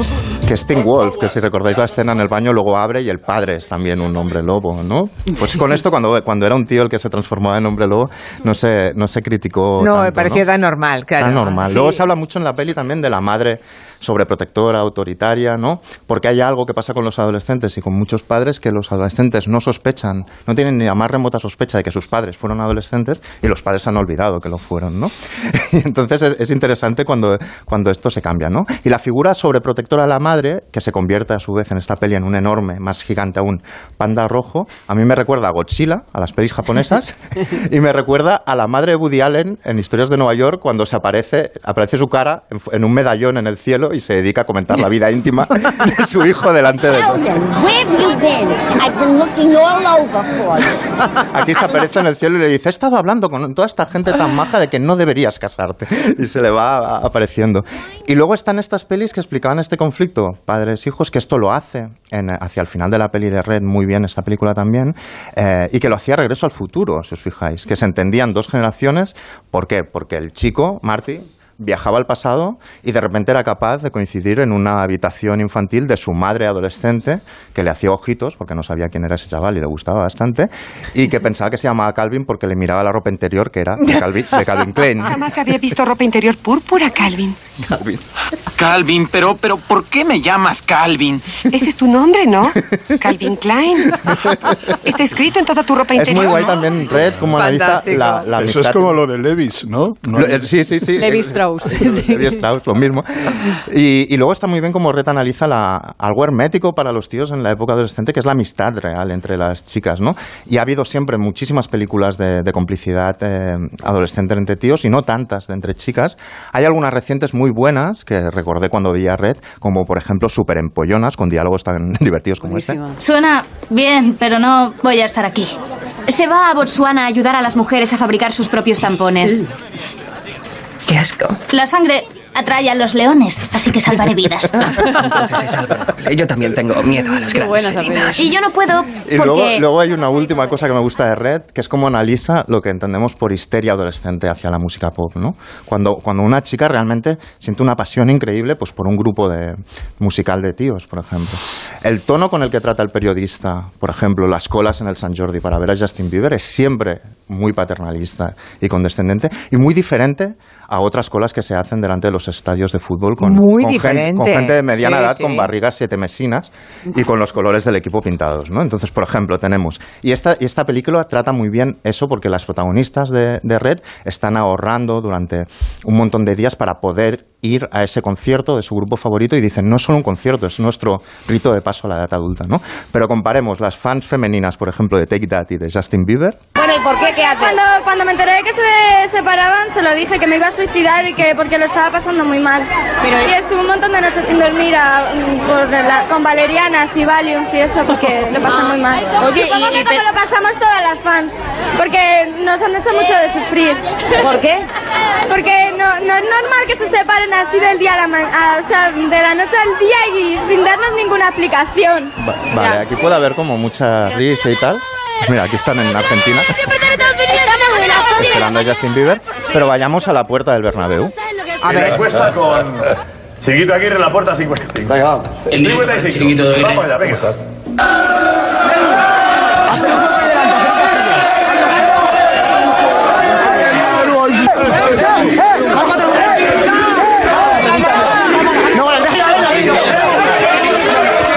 Que es Teen Wolf, que si recordáis la escena en el baño, luego abre y el padre es también un hombre lobo, ¿no? Pues con esto, cuando, cuando era un tío el que se transformaba en hombre lobo, no se, no se criticó. No, me pareció tan normal, claro. Tan normal. Sí. Luego se habla mucho en la peli también de la madre sobreprotectora, autoritaria, ¿no? Porque hay algo que pasa con los adolescentes y con muchos padres que los adolescentes no sospechan, no tienen ni la más remota sospecha de que sus padres fueron adolescentes y los padres han olvidado que lo fueron, ¿no? [LAUGHS] Y entonces es, es interesante cuando, cuando esto se cambia, ¿no? Y la figura sobreprotectora de la madre, que se convierte a su vez en esta peli en un enorme, más gigante aún, panda rojo, a mí me recuerda a Godzilla, a las pelis japonesas, [LAUGHS] y me recuerda a la madre de Woody Allen en Historias de Nueva York cuando se aparece, aparece su cara en, en un medallón en el cielo y se dedica a comentar la vida íntima de su hijo delante de todos. Where have you been? I've been looking all over for you. Aquí se aparece en el cielo y le dice, he estado hablando con toda esta gente tan maja de que no deberías casarte. Y se le va apareciendo. Y luego están estas pelis que explicaban este conflicto, padres-hijos, que esto lo hace en- hacia el final de la peli de Red muy bien, esta película también, eh, y que lo hacía Regreso al Futuro, si os fijáis, que se entendían dos generaciones. ¿Por qué? Porque el chico, Marty, viajaba al pasado y de repente era capaz de coincidir en una habitación infantil de su madre adolescente que le hacía ojitos porque no sabía quién era ese chaval y le gustaba bastante y que pensaba que se llamaba Calvin porque le miraba la ropa interior que era de Calvin, de Calvin [LAUGHS] Klein. Jamás había visto ropa interior púrpura, Calvin. Calvin. Calvin, pero, pero ¿por qué me llamas Calvin? Ese es tu nombre, ¿no? Calvin Klein. Está escrito en toda tu ropa Es interior. muy guay también Red como analiza la, la Eso es como lo de Levis, ¿no? No Sí, sí, sí. Levi Strauss. Levi Strauss, lo mismo. Y, y luego está muy bien como Red analiza la, algo hermético para los tíos en la época adolescente, que es la amistad real entre las chicas, ¿no? Y ha habido siempre muchísimas películas de, de complicidad eh, adolescente entre tíos y no tantas de entre chicas. Hay algunas recientes muy buenas que recordé cuando veía Red, como por ejemplo Super Empollonas, con diálogos tan [LAUGHS] divertidos como este. Suena bien, pero no voy a estar aquí. Se va a Botswana a ayudar a las mujeres a fabricar sus propios tampones. La sangre atrae a los leones, así que salvaré vidas. [LAUGHS] Entonces se salva. Yo también tengo miedo a las grandes felinas. Y yo no puedo Y luego, porque... luego hay una última cosa que me gusta de Red, que es cómo analiza lo que entendemos por histeria adolescente hacia la música pop, ¿no? Cuando, cuando una chica realmente siente una pasión increíble pues, por un grupo de musical de tíos, por ejemplo. El tono con el que trata el periodista, por ejemplo, las colas en el San Jordi para ver a Justin Bieber, es siempre muy paternalista y condescendente y muy diferente a otras colas que se hacen delante de los estadios de fútbol con, Muy con, con gente de mediana Sí, edad, sí. con barrigas siete mesinas y con los colores del equipo pintados, ¿no? Entonces, por ejemplo, tenemos... Y esta, y esta película trata muy bien eso porque las protagonistas de, de Red están ahorrando durante un montón de días para poder ir a ese concierto de su grupo favorito y dicen, no es solo un concierto, es nuestro rito de paso a la edad adulta, ¿no? Pero comparemos las fans femeninas, por ejemplo, de Take That y de Justin Bieber, Bueno, ¿y por qué? ¿Qué haces? Cuando, cuando me enteré de que se separaban, se lo dije que me iba a suicidar y que porque lo estaba pasando muy mal. y estuve un montón de noches sin dormir a- por la- con valerianas y valiums y eso porque lo pasé muy mal. Oye, Supongo y- que y como lo pasamos todas las fans, porque nos han hecho mucho de sufrir. ¿Por qué? Porque no, no es normal que se separen así del día a la ma- a- o sea, de la noche al día y sin darnos ninguna explicación. Va- vale, aquí puede haber como mucha risa y tal. Mira, aquí están en Argentina, esperando a Justin Bieber, pero vayamos a la puerta del Bernabéu. A ver. encuesta con Chiquito Aguirre en la puerta 55. Venga, vamos. El 55. Vamos allá, venga.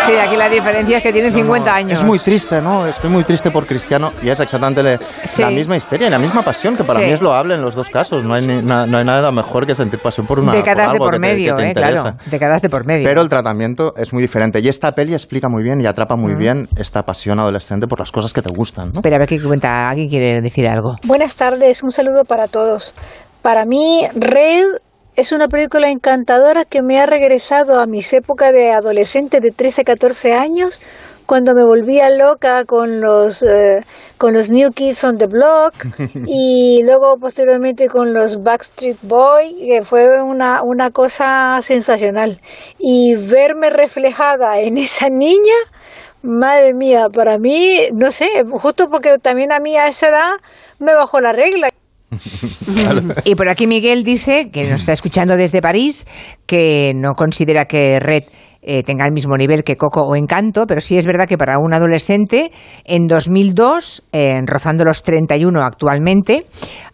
Sí, aquí la diferencia es que tiene 50 años. Es muy triste, ¿no? Estoy muy triste por Cristiano y es exactamente le- Sí. la misma histeria y la misma pasión, que para Sí. mí es loable en los dos casos. No hay, ni- na- no hay nada mejor que sentir pasión por una Décadas por por que te- medio, que te eh, claro. Décadas de por medio. Pero el tratamiento es muy diferente. Y esta peli explica muy bien y atrapa muy Mm. bien esta pasión adolescente por las cosas que te gustan, ¿no? Espera, a ver qué cuenta. ¿Alguien quiere decir algo? Buenas tardes, un saludo para todos. Para mí, Red es una película encantadora que me ha regresado a mis épocas de adolescente de 13 a 14 años, cuando me volvía loca con los, eh, con los New Kids on the Block [LAUGHS] y luego posteriormente con los Backstreet Boys, que fue una, una cosa sensacional. Y verme reflejada en esa niña, madre mía, para mí, no sé, justo porque también a mí a esa edad me bajó la regla. Y por aquí Miguel dice, que nos está escuchando desde París, que no considera que Red eh, tenga el mismo nivel que Coco o Encanto, pero sí es verdad que para un adolescente, en 2002, eh, rozando los 31 actualmente,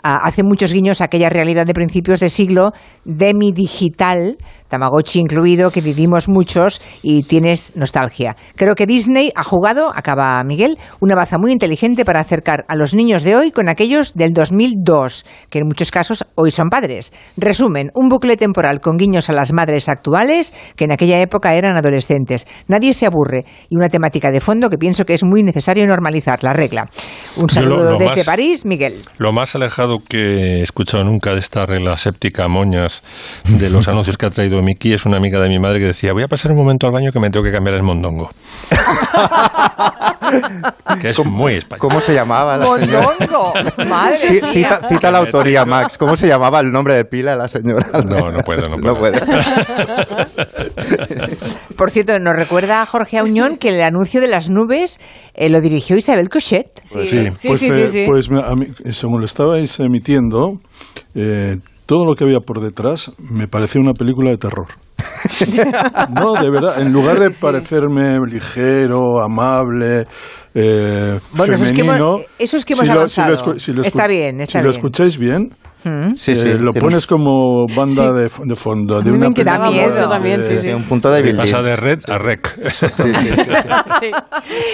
hace muchos guiños a aquella realidad de principios de siglo demi-digital, Tamagotchi incluido, que vivimos muchos y tienes nostalgia. Creo que Disney ha jugado, acaba Miguel, una baza muy inteligente para acercar a los niños de hoy con aquellos del 2002, que en muchos casos hoy son padres. Resumen, un bucle temporal con guiños a las madres actuales que en aquella época eran adolescentes. Nadie se aburre y una temática de fondo que pienso que es muy necesario normalizar, la regla. Un lo- saludo lo desde más- París, Miguel. Lo más alejado que he escuchado nunca de esta regla séptica moñas de los [LAUGHS] anuncios que ha traído Miki es una amiga de mi madre que decía voy a pasar un momento al baño que me tengo que cambiar el mondongo. [LAUGHS] que es muy español. ¿Cómo se llamaba la señora? Mondongo, madre mía. Cita, cita la autoría, Max. ¿Cómo se llamaba el nombre de pila de la señora? No, no puedo, no [LAUGHS] puedo. Por cierto, nos recuerda a Jorge Auñón que el anuncio de las nubes eh, lo dirigió Isabel Cochet. Pues sí, pues, eh, pues a mí, según lo estabais emitiendo, eh, todo lo que había por detrás me parecía una película de terror. [LAUGHS] no, de verdad, en lugar de parecerme ligero, amable, eh, Bueno, eso es que femenino, hemos- eso es que hemos si lo, lo lo Está bien, está si lo bien. escucháis bien, Mm. Sí, eh, sí, lo pones como banda Sí. de, de fondo de A mí me una miedo. de- sí, sí. Un punto de Sí, pasa de red a rec.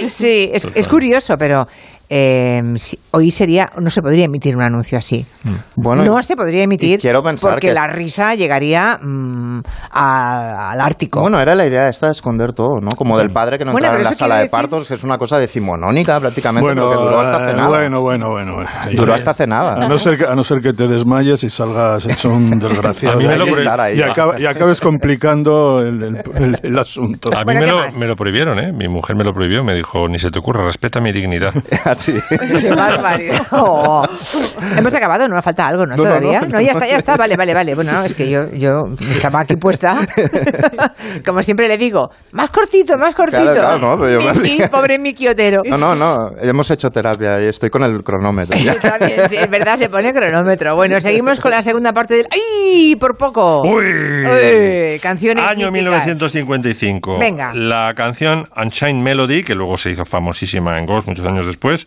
Sí, [LAUGHS] es, es curioso, pero eh, si- hoy sería no se podría emitir un anuncio así. Bueno, no se podría emitir quiero pensar porque que es- la risa llegaría mm, a- al Ártico. Bueno, era la idea esta de esconder todo, ¿no? Como del padre que no Bueno, entraba en la sala de partos, que es una cosa decimonónica prácticamente, Bueno, que duró hasta eh, cenada. bueno, bueno, bueno, bueno. Duró hasta cenada. A no, ser que, a no ser que te desmayes y salgas hecho un desgraciado. [LAUGHS] A mí me lo y, prohí- y acaba- y acabes complicando el, el- el- el asunto. A mí me lo, me lo prohibieron, ¿eh? Mi mujer me lo prohibió, me dijo, ni se te ocurra, respeta mi dignidad. [LAUGHS] Así. [LAUGHS] Qué barbaridad. Oh. Hemos acabado, no falta algo, ¿no? No, Todavía. no, No, ya no, está, ya está. Vale, vale, vale. Bueno, es que yo, yo estaba aquí puesta. [LAUGHS] Como siempre le digo, más cortito, más cortito. Claro, claro, no, pero yo me Miki, ría. [LAUGHS] pobre Miki Otero. No, no, no, hemos hecho terapia y estoy con el cronómetro. ya. Está bien, sí, es verdad, se pone cronómetro. Bueno, seguimos con la segunda parte del... ¡Ay! Por poco. Uy, canciones Año míticas. 1955. Venga. La canción Unchained Melody, que luego se hizo famosísima en Ghost muchos años después,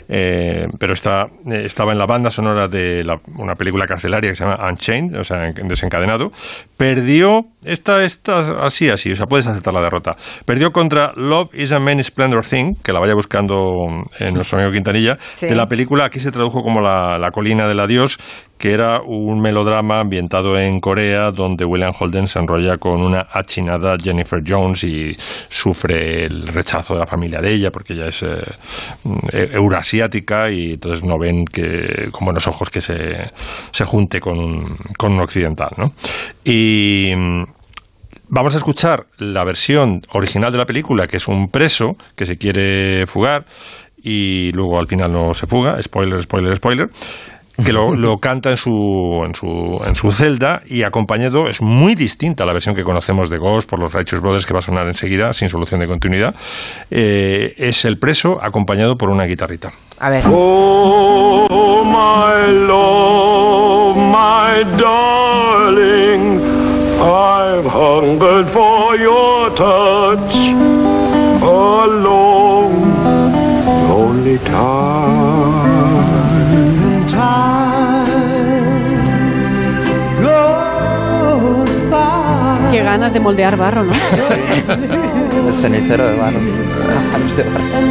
eh, pero está, eh, estaba en la banda sonora de la- una película carcelaria que se llama Unchained, o sea, en- desencadenado, perdió, esta está así, así, o sea, puedes aceptar la derrota, perdió contra Love is a Many Splendor Thing, que la vaya buscando en nuestro amigo Quintanilla, Sí. de la película, aquí se tradujo como la, la colina del adiós, que era un melodrama ambientado en Corea, donde William Holden se enrolla con una achinada Jennifer Jones y sufre el rechazo de la familia de ella, porque ella es eh, eh, y entonces no ven que con buenos ojos que se, se junte con un, con occidental. ¿no? Y. mm, Vamos a escuchar la versión original de la película, que es un preso que se quiere fugar y luego al final no se fuga, spoiler, spoiler, spoiler, que lo, lo canta en su, en, su, en su celda y acompañado, es muy distinta a la versión que conocemos de Ghost por los Righteous Brothers, que va a sonar enseguida, sin solución de continuidad, eh, es el preso acompañado por una guitarrita. A ver. Oh, my love, my darling, I've hungered for your touch a long, lonely time. Qué ganas de moldear barro, ¿no? El cenicero de barro.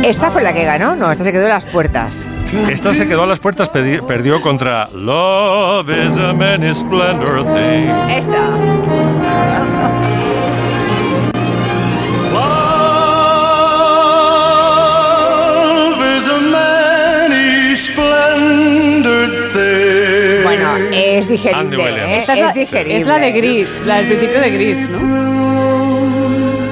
Esta fue la que ganó, no, esta se quedó en las puertas. Esta se quedó a las puertas, perdió contra Love is a many splendor thing. Esta. Love is a many. Bueno, es digerible, ¿eh? Esta es, la, Es digerible. es la de Gris, la del principio de Gris, ¿no?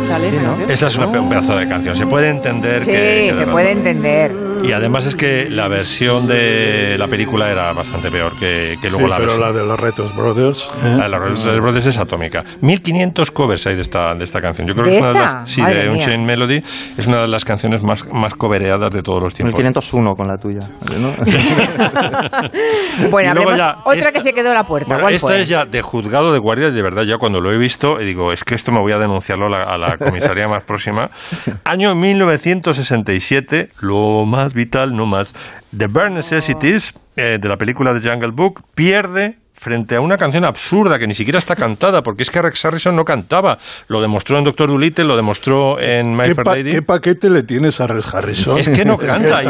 Canción. Esta es una un pedazo de canción. Se puede entender Sí, que, que se puede entender. Y además es que la versión de la película era bastante peor que, que luego Sí, la pero versión. la de los Retos Brothers. ¿eh? La de los Retos Brothers es atómica. 1500 covers hay de esta, de esta canción. Yo creo ¿De que es una de esta? las. Sí, Madre de. Unchained Melody. Es una de las canciones más, más covereadas de todos los tiempos. 1501 con la tuya. ¿no? [LAUGHS] Bueno, luego ya, otra esta- que se quedó en la puerta. Bueno, ¿cuál esta fue? es ya de juzgado de guardia, de verdad, ya cuando lo he visto, y digo, es que esto me voy a denunciarlo a la, a la comisaría más próxima. [LAUGHS] Año 1967, lo más vital, no más. The Bare Necessities, eh, de la película de Jungle Book, pierde frente a una canción absurda que ni siquiera está cantada, porque es que Rex Harrison no cantaba. Lo demostró en Doctor Dolittle, lo demostró en My ¿Qué, Fair Lady. qué paquete le tienes a Rex Harrison? Es que no [LAUGHS] canta.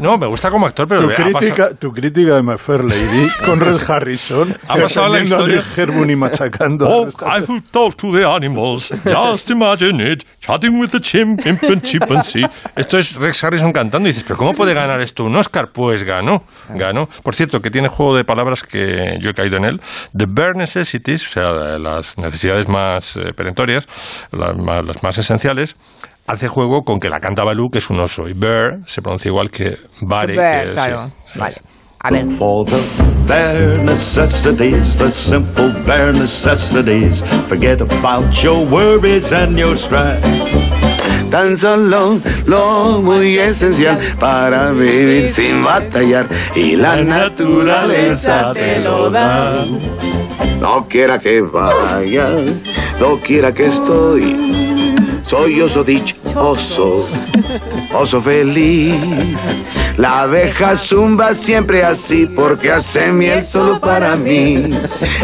no, me gusta como actor, pero tu, crítica, tu crítica de My Fair Lady con Rex Harrison, [LAUGHS] Ha pasado la historia- Herbun y machacando Oh, I who talk to the animals. Just imagine it. Chatting with the chimp and chimpanzee. Esto es Rex Harrison cantando y dices, pero ¿cómo puede ganar esto un Oscar? Pues ganó, ganó. Por cierto, que tiene juego de palabras que yo he caído en él. The bare necessities, o sea, las necesidades más eh, perentorias, las más, las más esenciales, hace juego con que la canta Balú, que es un oso. Y bear se pronuncia igual que bare, Bear, que es, claro. sí. Vale. A ver. For the bare necessities, the simple bare necessities. Forget about your worries and your strife. Tan solo lo muy esencial para vivir sin batallar y la naturaleza te lo da. No quiera que vaya, no quiera que estoy. Soy oso dichoso, oso feliz. La abeja zumba siempre así porque hace miel solo para mí.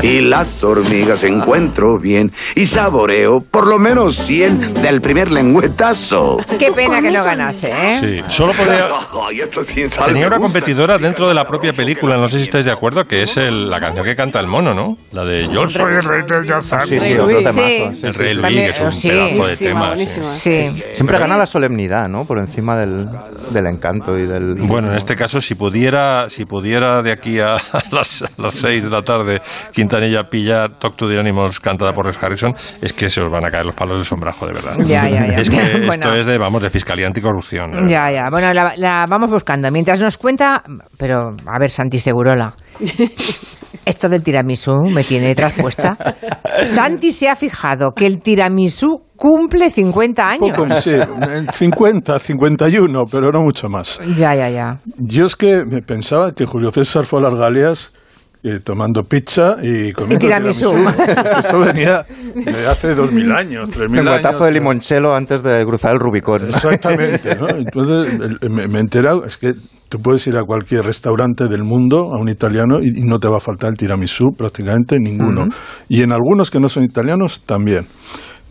Y las hormigas encuentro bien y saboreo por lo menos 100 del primer lengüetazo. Qué pena que no ganase, ¿eh? Sí, solo podría... [LAUGHS] Tenía me una competidora dentro de la propia película, no sé si estáis de acuerdo, que es el- la canción que canta el mono, ¿no? La de Yo soy el rey del jazz. Sí, sí, otro temazo. El rey. Luis, que es un pedazo de tema. Sí. buenísima. Sí. Siempre gana la solemnidad, ¿no? Por encima del, del encanto y del... Bueno, en este caso, si pudiera, si pudiera de aquí a [LAUGHS] las, a las 6 de la tarde Quintanilla pillar Talk to the Animals cantada por Rex Harrison, es que se os van a caer los palos del sombrajo, de verdad. Ya, ya, ya. Es que [LAUGHS] Bueno. esto es de, vamos, de fiscalía anticorrupción. Ya, ya. Bueno, la, la vamos buscando. Mientras nos cuenta, pero a ver, Santi Segurola. [LAUGHS] Esto del tiramisú me tiene traspuesta. Santi se ha fijado que el tiramisú cumple 50 años. Poco, sí, eh, 50, 51, pero no mucho más. Ya, ya, ya. Yo es que me pensaba que Julio César fue a las Galias eh, tomando pizza y comiendo tiramisú. tiramisú. [LAUGHS] Esto venía de hace 2000 años, 3000 El años. guatazo de limonchelo antes de cruzar el Rubicón. Exactamente, ¿no? Entonces el- me, me he enterado, es que tú puedes ir a cualquier restaurante del mundo, a un italiano, y, y no te va a faltar el tiramisú, prácticamente ninguno. Y en algunos que no son italianos, también.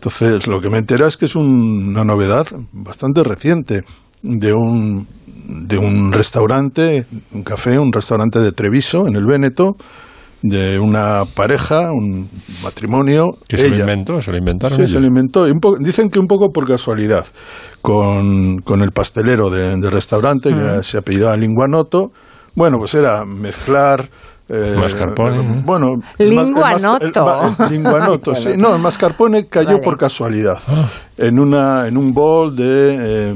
Entonces, lo que me he enterado es que es un- una novedad bastante reciente de un, de un restaurante, un café, un restaurante de Treviso, en el Véneto, de una pareja, un matrimonio. Que se lo inventó, se lo inventaron. Sí, ellos. se lo inventó. Y un po- dicen que un poco por casualidad, con, con el pastelero de- del restaurante, que se apellidaba Linguanotto. Bueno, pues era mezclar... eh, Mascarpone, eh, ¿no? Bueno, el mas- el linguanotto, [LAUGHS] sí. No, el mascarpone cayó Vale. por casualidad. En, una, en un bol de... eh,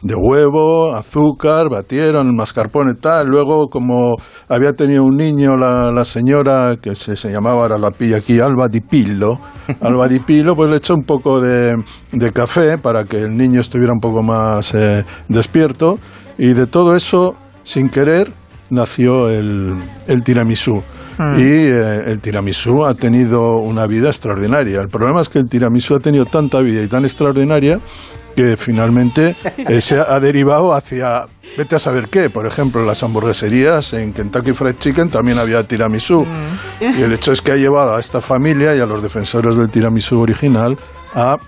de huevo, azúcar, batieron el mascarpone tal. Luego, como había tenido un niño la, la señora, que se, se llamaba, ahora la pilla aquí, Alba Di Pillo, [LAUGHS] Alba Di Pillo, pues le echó un poco de, de café para que el niño estuviera un poco más eh, despierto. Y de todo eso, sin querer, nació el, el tiramisú. Mm. Y eh, el tiramisú ha tenido una vida extraordinaria. El problema es que el tiramisú ha tenido tanta vida y tan extraordinaria que finalmente eh, se ha derivado hacia vete a saber qué. Por ejemplo, las hamburgueserías en Kentucky Fried Chicken también había tiramisú. Mm. Y el hecho es que ha llevado a esta familia y a los defensores del tiramisú original a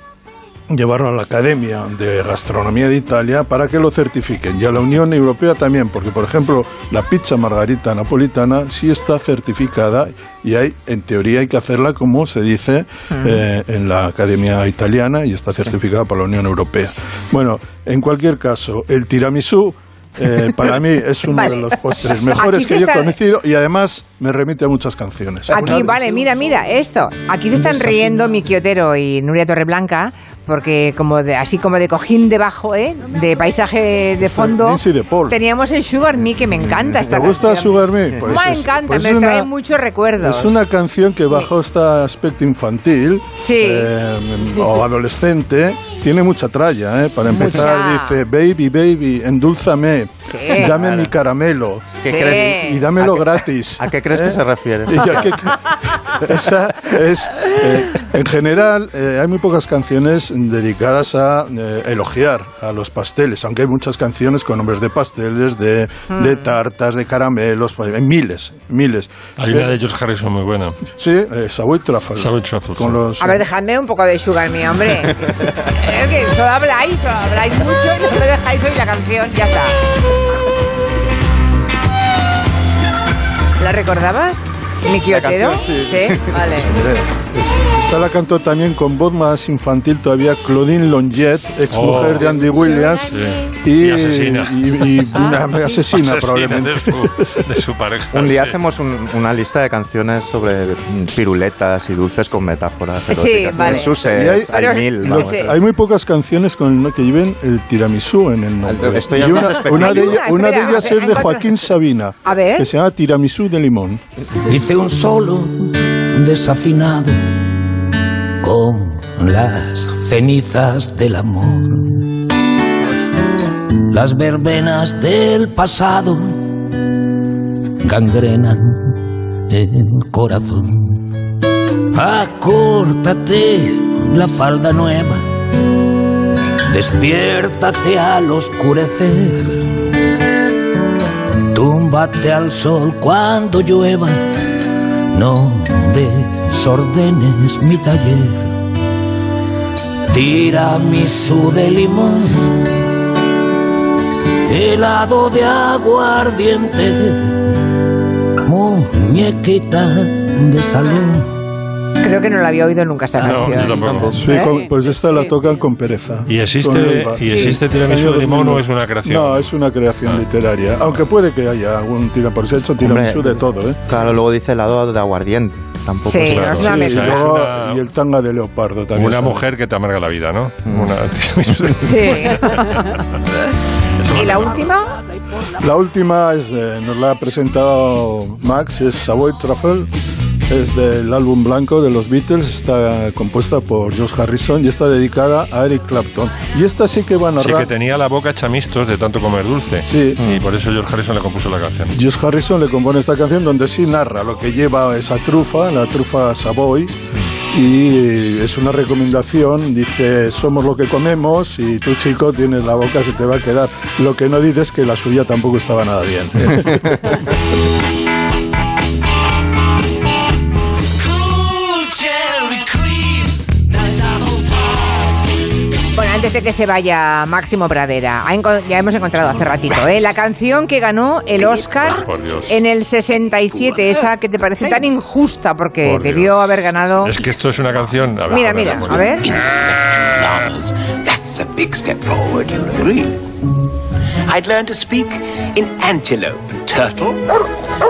llevarlo a la Academia de Gastronomía de Italia para que lo certifiquen y a la Unión Europea también, porque por ejemplo la pizza margarita napolitana sí está certificada y hay, en teoría hay que hacerla como se dice eh, en la Academia Italiana y está certificada por la Unión Europea. Bueno, en cualquier caso, el tiramisú eh, [LAUGHS] para mí es uno de los postres mejores que yo he conocido y además me remite a muchas canciones. Aquí, vale, mira, mira, esto. Aquí se están riendo Miki Otero y Nuria Torreblanca porque como de, así como de cojín debajo, ¿eh? de paisaje de fondo, teníamos el Sugar Me que me encanta esta ¿Te gusta Sugar Me? Pues me encanta, pues me trae muchos recuerdos. Es una canción que bajo este aspecto infantil eh, o adolescente tiene mucha tralla. ¿eh? Para empezar dice, baby, baby, endulzame, dame mi caramelo y dámelo gratis. ¿A qué crees que ¿Eh? se refiere? [LAUGHS] [LAUGHS] esa es, eh, en general, hay muy pocas canciones dedicadas a eh, elogiar a los pasteles, aunque hay muchas canciones con nombres de pasteles, de, de mm. tartas, de caramelos, hay pues, miles, miles. Hay una de George Harrison muy buena. Sí, eh, Savoy Truffle. Savoy Truffle. Con los, a ver, dejadme un poco de Sugar Me, hombre. es [LAUGHS] que solo habláis, solo habláis mucho y no me dejáis oír la canción, ya está. ¿La recordabas? ¿Mi Otero? Sí, sí, vale. Esta la cantó también con voz más infantil todavía Claudine Longet, ex mujer de Andy Williams. Y, asesina. Y, una [LAUGHS] asesina, probablemente. De su, pareja. Un día hacemos una lista de canciones sobre piruletas y dulces con metáforas. Sí, vale. hay, hay, mil. hay muy pocas canciones con que lleven el tiramisú en el nombre. y una, una, de, una de ellas es de Joaquín Sabina, A ver. que se llama Tiramisú de limón. Hice un solo desafinado con las cenizas del amor. Las verbenas del pasado gangrenan el corazón. Acórtate la falda nueva, despiértate al oscurecer, túmbate al sol cuando llueva, no desordenes mi taller. Tiramisú de limón, helado de aguardiente, muñequita de salón. Creo que no la había oído nunca esta canción. Sí, pues esta la tocan con pereza. ¿Y existe, ¿y existe tiramisú de limón o es una creación? No, es una creación ah. literaria. Aunque puede que haya algún tiramisú, por hecho tiramisú de todo. ¿eh? Claro, luego dice helado de aguardiente. Tampoco sí, no es una y, el tanga de leopardo también. Una mujer que te amarga la vida, ¿no? Mm. Una... [LAUGHS] sí. [LAUGHS] ¿Y la última? La última es, eh, nos la ha presentado Max, es Savoy Truffle es del álbum blanco de los Beatles, está compuesta por George Harrison y está dedicada a Eric Clapton. Y esta sí que va a narrar... Sí, que tenía la boca chamistos de tanto comer dulce. Sí. Y por eso George Harrison le compuso la canción. George Harrison le compone esta canción donde sí narra lo que lleva esa trufa, la trufa Savoy. Y es una recomendación, dice, somos lo que comemos y tú chico tienes la boca, se te va a quedar. Lo que no dices es que la suya tampoco estaba nada bien. [LAUGHS] antes de que se vaya Máximo Pradera, ya hemos encontrado hace ratito, ¿eh? la canción que ganó el Oscar en el 67, esa que te parece tan injusta porque debió haber ganado. Es que esto es una canción. mira, mira, a ver. I'd learn to speak in antelope and turtle.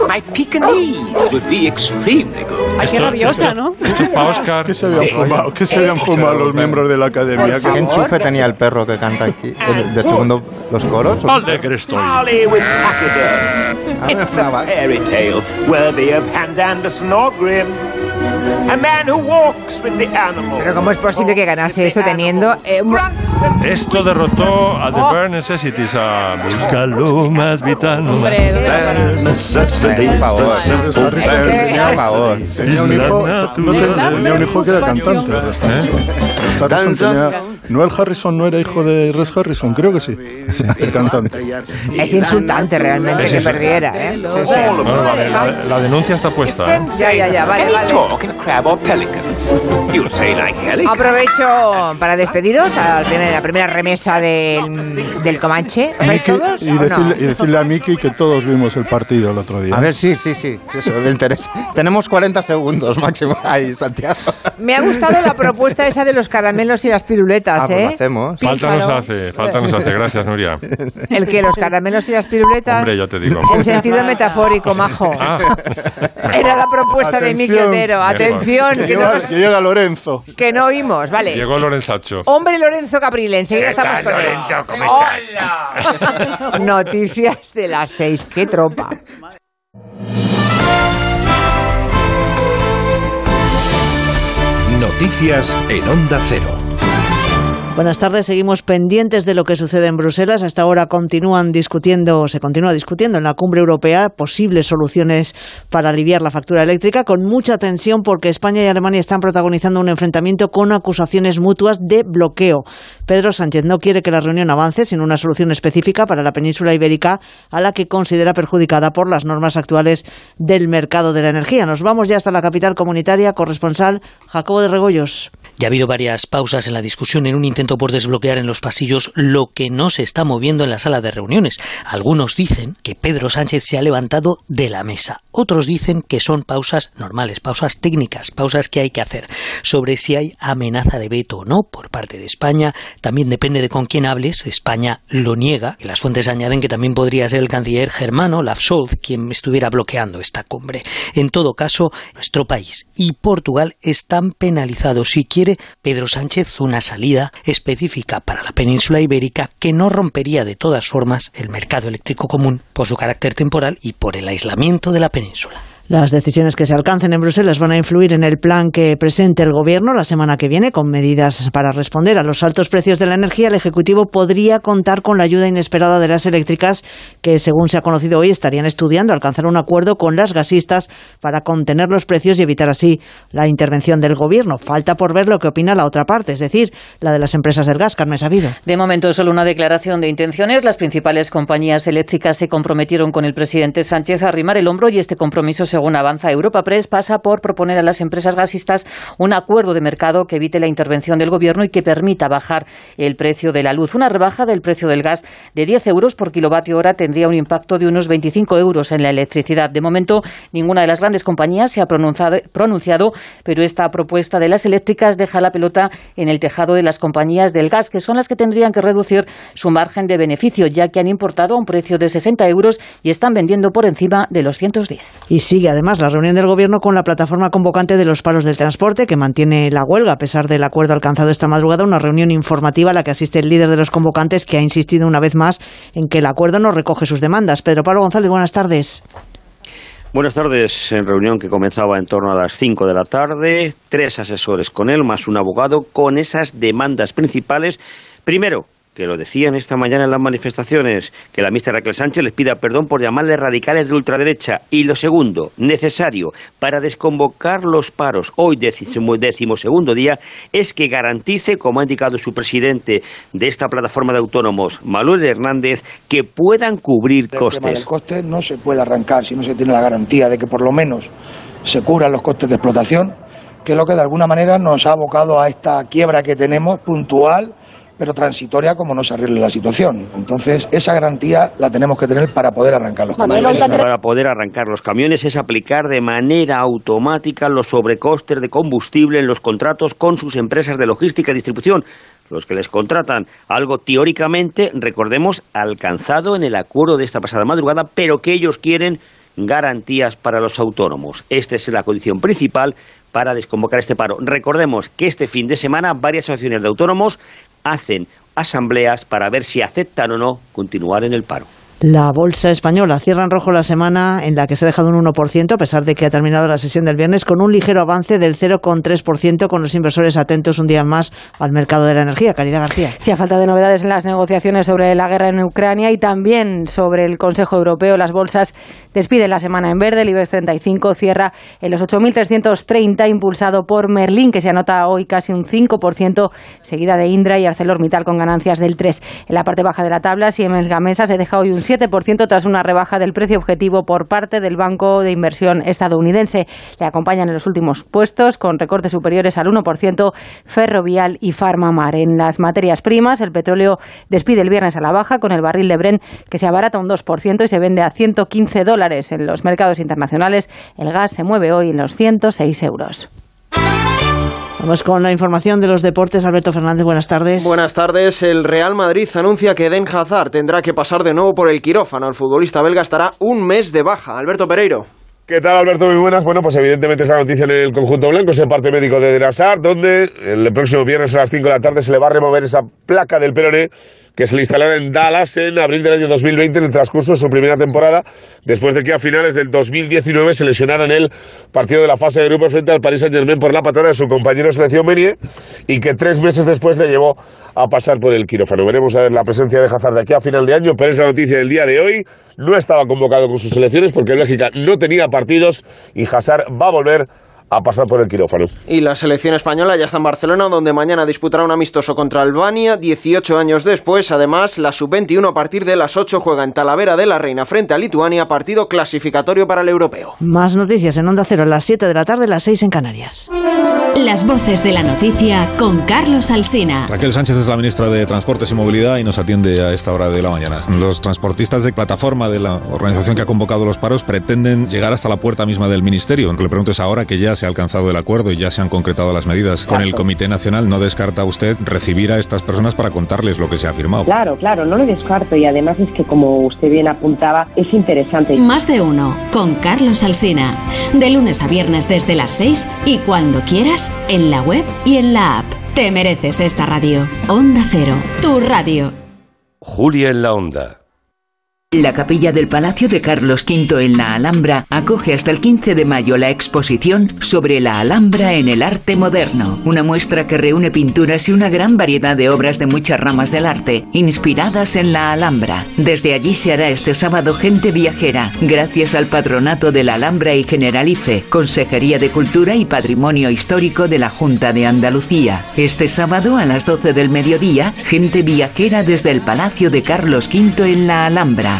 My Pekingese would be extremely good. Ay, qué rabiosa, ¿no? Esto es para Oscar. ¿Qué se habían fumado? ¿Qué se habían fumado los miembros de la academia? ¿Qué enchufe tenía el perro que canta aquí? Ah. ¿De segundo los coros? Alegre estoy. Molly with pachyderm. Ah, it's a fairy tale worthy of Hans Andersen or Grimm. Pero ¿cómo es posible que ganase esto teniendo... eh, Esto derrotó a The Bare Necessities, a buscar lo más vital. Hombre, ¿dónde Bare Necessities, Por favor. tenía- un hijo, que era cantante. Harrison tenía- no el Harrison no era hijo de Res Harrison, creo que sí. [LAUGHS] El cantante. Es insultante realmente Es que perdiera, ¿eh? Sí, sí. Bueno, la, la- la denuncia está puesta. ¿eh? Ya, ya, ya, vale, vale. Aprovecho para despediros a la primera, la primera remesa del, del Comanche. ¿Os vais todos? y, o no? decirle, y decirle a Miki que todos vimos el partido el otro día. A ver, sí, sí, sí. Eso me interesa. Tenemos 40 segundos máximo. Ahí, Santiago. Me ha gustado la propuesta esa de los caramelos y las piruletas, Ah, pues ¿eh? lo hacemos. Falta nos hace, falta nos hace. Gracias, Nuria. El que los caramelos y las piruletas. Hombre, ya te digo. En sentido metafórico, majo. Ah, Era la propuesta de Miki Atención. Otero. Atención, Que que no, llega, nos- que llega Lorenzo. que no oímos, vale. llegó Lorenzacho. Hombre Lorenzo Caprile, enseguida ¿Qué estamos con él. Lorenzo? ¿Cómo estás? Hola. [LAUGHS] Noticias de las seis, qué tropa. Noticias en Onda Cero. Buenas tardes, seguimos pendientes de lo que sucede en Bruselas. Hasta ahora continúan discutiendo, se continúa discutiendo en la cumbre europea posibles soluciones para aliviar la factura eléctrica, con mucha tensión porque España y Alemania están protagonizando un enfrentamiento con acusaciones mutuas de bloqueo. Pedro Sánchez no quiere que la reunión avance sin una solución específica para la península ibérica, a la que considera perjudicada por las normas actuales del mercado de la energía. Nos vamos ya hasta la capital comunitaria, corresponsal Jacobo de Regoyos. Ya ha habido varias pausas en la discusión en un intento por desbloquear en los pasillos lo que no se está moviendo en la sala de reuniones. Algunos dicen que Pedro Sánchez se ha levantado de la mesa. Otros dicen que son pausas normales, pausas técnicas, pausas que hay que hacer. Sobre si hay amenaza de veto o no por parte de España, también depende de con quién hables. España lo niega. Y las fuentes añaden que también podría ser el canciller germano, Olaf Scholz, quien estuviera bloqueando esta cumbre. En todo caso, nuestro país y Portugal están penalizados si Pedro Sánchez una salida específica para la península ibérica que no rompería de todas formas el mercado eléctrico común por su carácter temporal y por el aislamiento de la península. Las decisiones que se alcancen en Bruselas van a influir en el plan que presente el Gobierno la semana que viene con medidas para responder a los altos precios de la energía. El Ejecutivo podría contar con la ayuda inesperada de las eléctricas que, según se ha conocido hoy, estarían estudiando alcanzar un acuerdo con las gasistas para contener los precios y evitar así la intervención del Gobierno. Falta por ver lo que opina la otra parte, es decir, la de las empresas del gas, Carmen Sabido. De momento, solo una declaración de intenciones. Las principales compañías eléctricas se comprometieron con el presidente Sánchez a arrimar el hombro y este compromiso, según avanza Europa Press, pasa por proponer a las empresas gasistas un acuerdo de mercado que evite la intervención del gobierno y que permita bajar el precio de la luz. Una rebaja del precio del gas de 10 euros por kilovatio hora tendría un impacto de unos 25 euros en la electricidad. De momento, ninguna de las grandes compañías se ha pronunciado, pero esta propuesta de las eléctricas deja la pelota en el tejado de las compañías del gas, que son las que tendrían que reducir su margen de beneficio, ya que han importado a un precio de 60 euros y están vendiendo por encima de los 110. Y sigue además la reunión del Gobierno con la plataforma convocante de los paros del transporte, que mantiene la huelga a pesar del acuerdo alcanzado esta madrugada. Una reunión informativa a la que asiste el líder de los convocantes, que ha insistido una vez más en que el acuerdo no recoge sus demandas. Pedro Pablo González, buenas tardes. Buenas tardes. En reunión que comenzaba en torno a las 5 de la tarde, tres asesores con él, más un abogado, con esas demandas principales. Primero, que lo decían esta mañana en las manifestaciones, que la ministra Raquel Sánchez les pida perdón por llamarle radicales de ultraderecha. Y lo segundo, necesario para desconvocar los paros hoy, décimo, décimo segundo día, es que garantice, como ha indicado su presidente de esta plataforma de autónomos, Manuel Hernández, que puedan cubrir El tema costes. del coste no se puede arrancar si no se tiene la garantía de que por lo menos se cubran los costes de explotación, que es lo que de alguna manera nos ha abocado a esta quiebra que tenemos puntual pero transitoria como no se arregle la situación. Entonces, esa garantía la tenemos que tener para poder arrancar los camiones. Para poder arrancar los camiones es aplicar de manera automática los sobrecostes de combustible en los contratos con sus empresas de logística y distribución, los que les contratan. Algo teóricamente, recordemos, alcanzado en el acuerdo de esta pasada madrugada, pero que ellos quieren garantías para los autónomos. Esta es la condición principal para desconvocar este paro. Recordemos que este fin de semana varias asociaciones de autónomos hacen asambleas para ver si aceptan o no continuar en el paro. La bolsa española cierra en rojo la semana en la que se ha dejado un 1%, a pesar de que ha terminado la sesión del viernes, con un ligero avance del 0,3%, con los inversores atentos un día más al mercado de la energía. Caridad García. Sí, a falta de novedades en las negociaciones sobre la guerra en Ucrania y también sobre el Consejo Europeo, las bolsas despiden la semana en verde. El IBEX 35 cierra en los 8.330, impulsado por Merlín, que se anota hoy casi un 5%, seguida de Indra y ArcelorMittal con ganancias del 3%. En la parte baja de la tabla, Siemens Gamesa se deja hoy un 7% tras una rebaja del precio objetivo por parte del Banco de Inversión estadounidense. Le acompañan en los últimos puestos con recortes superiores al 1% Ferrovial y Farmamar. En las materias primas, el petróleo despide el viernes a la baja con el barril de Brent que se abarata un 2% y se vende a 115 dólares en los mercados internacionales. El gas se mueve hoy en los 106 euros. Vamos con la información de los deportes. Alberto Fernández, buenas tardes. Buenas tardes. El Real Madrid anuncia que Eden Hazard tendrá que pasar de nuevo por el quirófano. El futbolista belga estará un mes de baja. Alberto Pereiro. ¿Qué tal, Alberto? Muy buenas. Bueno, pues evidentemente esa noticia en el conjunto blanco es el parte médico de Eden Hazard, donde el próximo viernes a las 5 de la tarde se le va a remover esa placa del peroné que se le instalará en Dallas en abril del año 2020 en el transcurso de su primera temporada, después de que a finales del 2019 se lesionara en el partido de la fase de grupo frente al Paris Saint-Germain por la patada de su compañero selección Menier y que tres meses después le llevó a pasar por el quirófano. Veremos a ver la presencia de Hazard de aquí a final de año, pero esa noticia del día de hoy no estaba convocado con sus selecciones porque Bélgica no tenía partidos y Hazard va a volver a pasar por el quirófano. Y la selección española ya está en Barcelona, donde mañana disputará un amistoso contra Albania. 18 años después, además, la sub-21 a partir de las 8 juega en Talavera de la Reina frente a Lituania, partido clasificatorio para el europeo. Más noticias en Onda Cero a las 7 de la tarde, las 6 en Canarias. Las voces de la noticia con Carlos Alsina. Raquel Sánchez es la ministra de Transportes y Movilidad y nos atiende a esta hora de la mañana. Los transportistas de plataforma de la organización que ha convocado los paros pretenden llegar hasta la puerta misma del ministerio. Aunque le pregunto es ahora que ya se ha alcanzado el acuerdo y ya se han concretado las medidas. Con el Comité Nacional, ¿no descarta usted recibir a estas personas para contarles lo que se ha firmado? Claro, claro, no lo descarto y además es que, como usted bien apuntaba, es interesante. Más de uno, con Carlos Alsina. De lunes a viernes desde las 6 y cuando quieras, en la web y en la app. Te mereces esta radio. Onda Cero, tu radio. Julia en la Onda. La capilla del Palacio de Carlos V en la Alhambra acoge hasta el 15 de mayo la exposición sobre la Alhambra en el arte moderno, una muestra que reúne pinturas y una gran variedad de obras de muchas ramas del arte, inspiradas en la Alhambra. Desde allí se hará este sábado Gente Viajera, gracias al patronato de la Alhambra y Generalife, Consejería de Cultura y Patrimonio Histórico de la Junta de Andalucía. Este sábado a las 12 del mediodía, Gente Viajera desde el Palacio de Carlos V en la Alhambra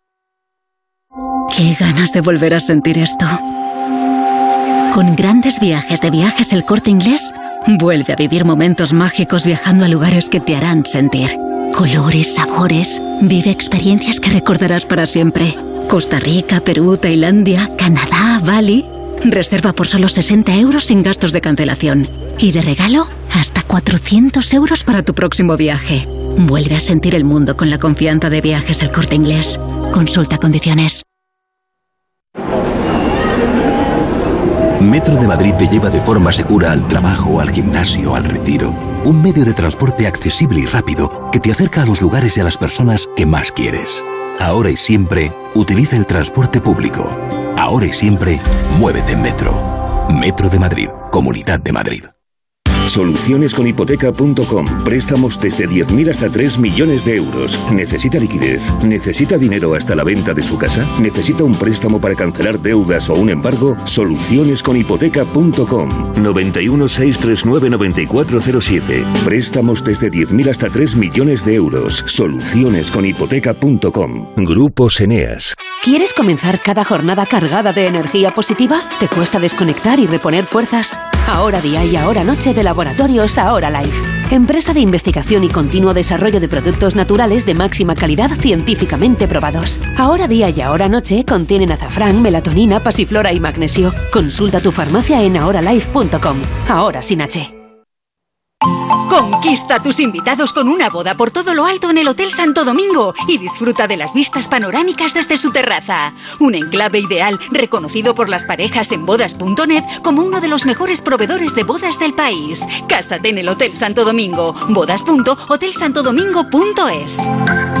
Qué ganas de volver a sentir esto. Con grandes viajes de viajes el corte inglés, vuelve a vivir momentos mágicos viajando a lugares que te harán sentir. Colores, sabores, vive experiencias que recordarás para siempre. Costa Rica, Perú, Tailandia, Canadá, Bali. Reserva por solo 60 euros sin gastos de cancelación. Y de regalo, hasta 400 euros para tu próximo viaje. Vuelve a sentir el mundo con la confianza de viajes el corte inglés. Consulta condiciones. Metro de Madrid te lleva de forma segura al trabajo, al gimnasio, al retiro. Un medio de transporte accesible y rápido que te acerca a los lugares y a las personas que más quieres. Ahora y siempre, utiliza el transporte público. Ahora y siempre, muévete en Metro. Metro de Madrid, Comunidad de Madrid. Solucionesconhipoteca.com. Préstamos desde 10.000 hasta 3 millones de euros. ¿Necesita liquidez? ¿Necesita dinero hasta la venta de su casa? ¿Necesita un préstamo para cancelar deudas o un embargo? Solucionesconhipoteca.com. 91 639 9407. Préstamos desde 10.000 hasta 3 millones de euros. Solucionesconhipoteca.com. Grupos Eneas. ¿Quieres comenzar cada jornada cargada de energía positiva? ¿Te cuesta desconectar y reponer fuerzas? Ahora día y ahora noche de Laboratorios Ahora Life. empresa de investigación y continuo desarrollo de productos naturales de máxima calidad científicamente probados. Ahora día y ahora noche contienen azafrán, melatonina, pasiflora y magnesio. Consulta tu farmacia en ahoralife.com. Ahora sin H. Conquista a tus invitados con una boda por todo lo alto en el Hotel Santo Domingo y disfruta de las vistas panorámicas desde su terraza. Un enclave ideal reconocido por las parejas en bodas.net como uno de los mejores proveedores de bodas del país. Cásate en el Hotel Santo Domingo. bodas.hotelsantodomingo.es.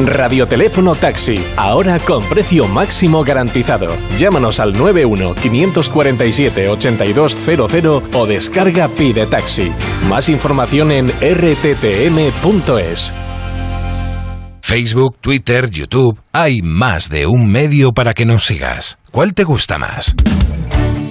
Radioteléfono Taxi, ahora con precio máximo garantizado. Llámanos al 91 547 8200 o descarga Pide Taxi. Más información en rttm.es. Facebook, Twitter, YouTube, hay más de un medio para que nos sigas. ¿Cuál te gusta más?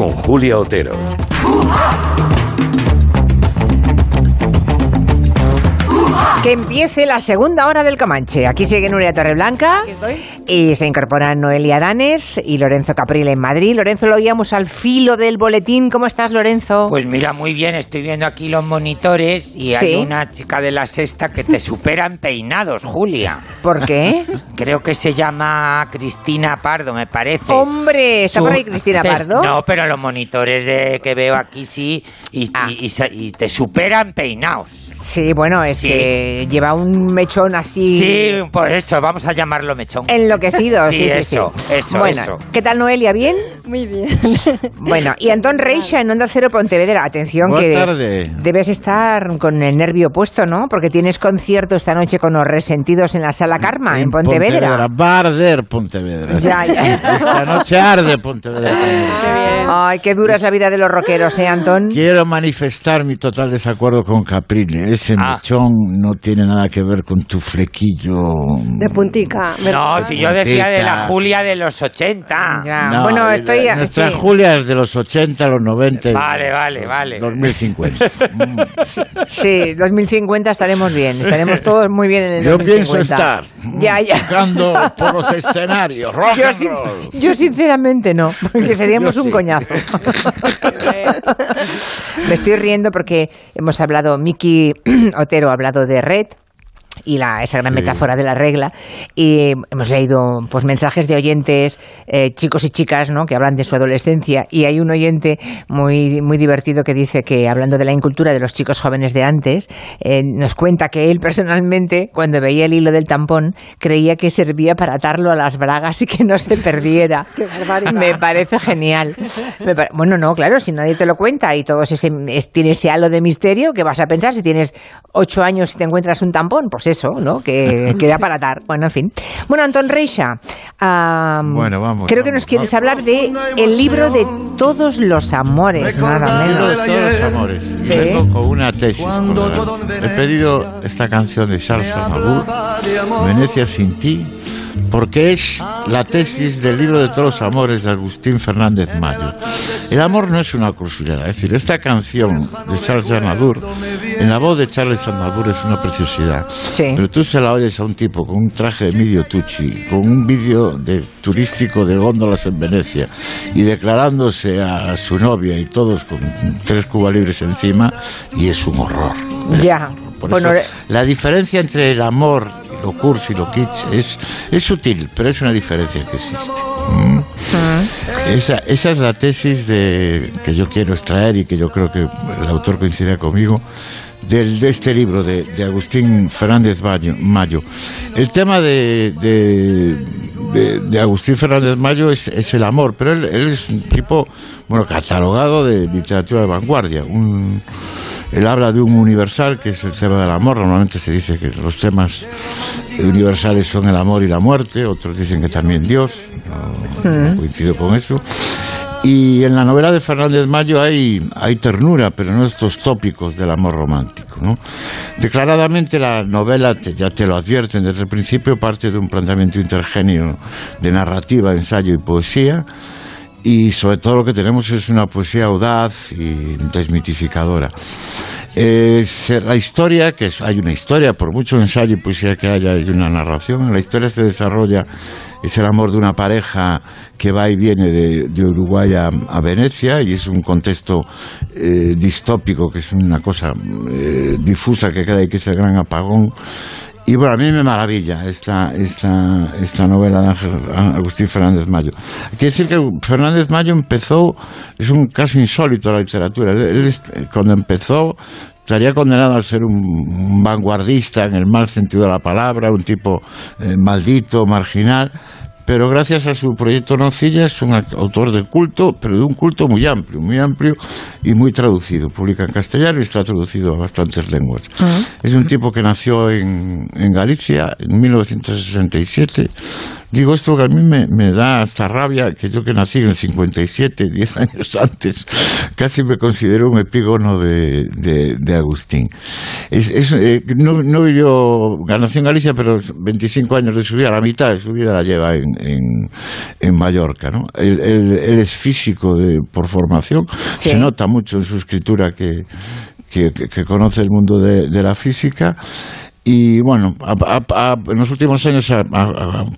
con Julia Otero. Que empiece la segunda hora del Comanche. Aquí sigue Nuria Torreblanca. Y se incorporan Noelia Danez y Lorenzo Caprile en Madrid. Lorenzo, lo oíamos al filo del boletín. ¿Cómo estás, Lorenzo? Pues mira, muy bien. Estoy viendo aquí los monitores y hay una chica de la sexta que te supera en peinados, Julia. ¿Por qué? Creo que se llama Cristina Pardo, me parece. ¡Hombre! ¿Está por ahí Cristina Pardo? No, pero los monitores de, que veo aquí sí y, ah. y te superan peinados. Sí, bueno, es que lleva un mechón así. Sí, por eso, vamos a llamarlo mechón. Enloquecido, sí, sí, eso, eso, bueno, ¿Qué tal, Noelia? ¿Bien? Muy bien. [LAUGHS] Bueno, y Antón Reixa en Onda Cero Pontevedra. Atención, que debes estar con el nervio puesto, ¿no? Porque tienes concierto esta noche con los resentidos en la Sala Karma, en, Pontevedra. Pontevedra. Va a arder Pontevedra. Ya, ya. Esta noche arde Pontevedra. Ay, qué dura es la vida de los rockeros, ¿eh, Antón? Quiero manifestar mi total desacuerdo con Caprile ese ah. mechón no tiene nada que ver con tu flequillo. De puntica. No, si yo decía de la Julia de los 80. bueno, estoy. nuestra Julia es de los 80, los 90. Vale, vale, vale. 2050. [LAUGHS] sí, 2050 estaremos bien. Estaremos todos muy bien en el Yo pienso estar. Ya, ya. Por los escenarios. [LAUGHS] yo, sinceramente no, porque [LAUGHS] seríamos un coñazo. Me estoy riendo porque hemos hablado, Miki Otero ha hablado de red y la, esa gran metáfora de la regla. Y hemos leído pues, mensajes de oyentes, eh, chicos y chicas, ¿no? que hablan de su adolescencia. Y hay un oyente muy, muy divertido que dice que, hablando de la incultura de los chicos jóvenes de antes, eh, nos cuenta que él personalmente, cuando veía el hilo del tampón, creía que servía para atarlo a las bragas y que no se perdiera. [LAUGHS] Me parece genial. bueno, no, claro, si nadie te lo cuenta y todo ese, tiene ese halo de misterio, ¿qué vas a pensar si tienes ocho años y te encuentras un tampón? Pues eso, ¿no? Que, [LAUGHS] queda para atar. Bueno, en fin. Bueno, Anton Reixa, bueno, vamos, creo que nos quieres hablar de el libro de todos los amores, nada menos. de todos los amores. Vengo con una tesis. He pedido esta canción de Charles Aznavour, Venecia sin ti, porque es la tesis del libro de todos los amores de Agustín Fernández Mayo. El amor no es una curiosidad, es decir, esta canción de Charles Aznavour, en la voz de Charles Aznavour es una preciosidad, pero tú se la oyes a un tipo con un traje de Emilio Tucci, con un vídeo de turístico de góndolas en Venecia y declarándose a su novia y todos con tres cubas libres encima y es un horror. ya. la diferencia entre el amor lo cursi, lo kitsch, es, es sutil, pero es una diferencia que existe. ¿Mm? Ah. Esa, esa es la tesis de, que yo quiero extraer y que yo creo que el autor coincide conmigo del, de este libro de, de Agustín Fernández Mayo. El tema de, de, de Agustín Fernández Mayo es, es el amor, pero él, él, es un tipo, bueno, catalogado de literatura de vanguardia, un él habla de un universal, que es el tema del amor. Normalmente se dice que los temas universales son el amor y la muerte, otros dicen que también Dios. No, mm. coincido con eso. Y en la novela de Fernández Mayo hay, hay ternura, pero no estos tópicos del amor romántico. ¿no? Declaradamente la novela, ya te lo advierten desde el principio, parte de un planteamiento intergenio de narrativa, ensayo y poesía y sobre todo lo que tenemos es una poesía audaz y desmitificadora. la historia, que hay una historia, por mucho ensayo y poesía que haya, hay una narración, la historia se desarrolla, es el amor de una pareja que va y viene de, Uruguay a, Venecia y es un contexto eh, distópico, que es una cosa eh, difusa que queda que es el gran apagón y bueno, a mí me maravilla esta, esta, esta novela de Agustín Fernández Mayo. Quiere decir que Fernández Mayo empezó, es un caso insólito la literatura. Él, cuando empezó estaría condenado a ser un, vanguardista en el mal sentido de la palabra, un tipo eh, maldito, marginal, pero gracias a su proyecto Nocilla es un autor de culto, pero de un culto muy amplio, muy amplio y muy traducido. Publica en castellano y está traducido a bastantes lenguas. Es un tipo que nació en, en Galicia en 1967 Digo esto que a mí me, da hasta rabia, que yo que nací en el 57, 10 años [LAUGHS] antes, casi me considero un epígono de, de, Agustín. Es, eh, no, no vivió, nació en Galicia, pero 25 años de su vida, la mitad de su vida la lleva en, en, Mallorca. ¿no? Él, es físico de, por formación, se nota mucho en su escritura que, que, conoce el mundo de, de la física y bueno, en los últimos años ha,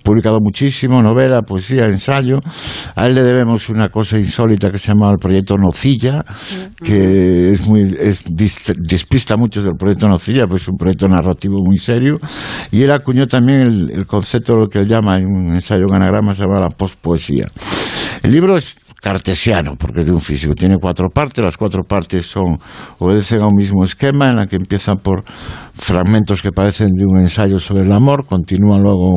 publicado muchísimo, novela, poesía, ensayo. A él le debemos una cosa insólita que se llama el proyecto Nocilla, que es muy despista mucho del proyecto Nocilla, pues es un proyecto narrativo muy serio. Y él acuñó también el, concepto de lo que él llama en un ensayo en anagrama, se llama la pospoesía. El libro es cartesiano, porque es de un físico. Tiene cuatro partes, las cuatro partes son obedecen a un mismo esquema en la que empiezan por fragmentos que parecen de un ensayo sobre el amor, continúan luego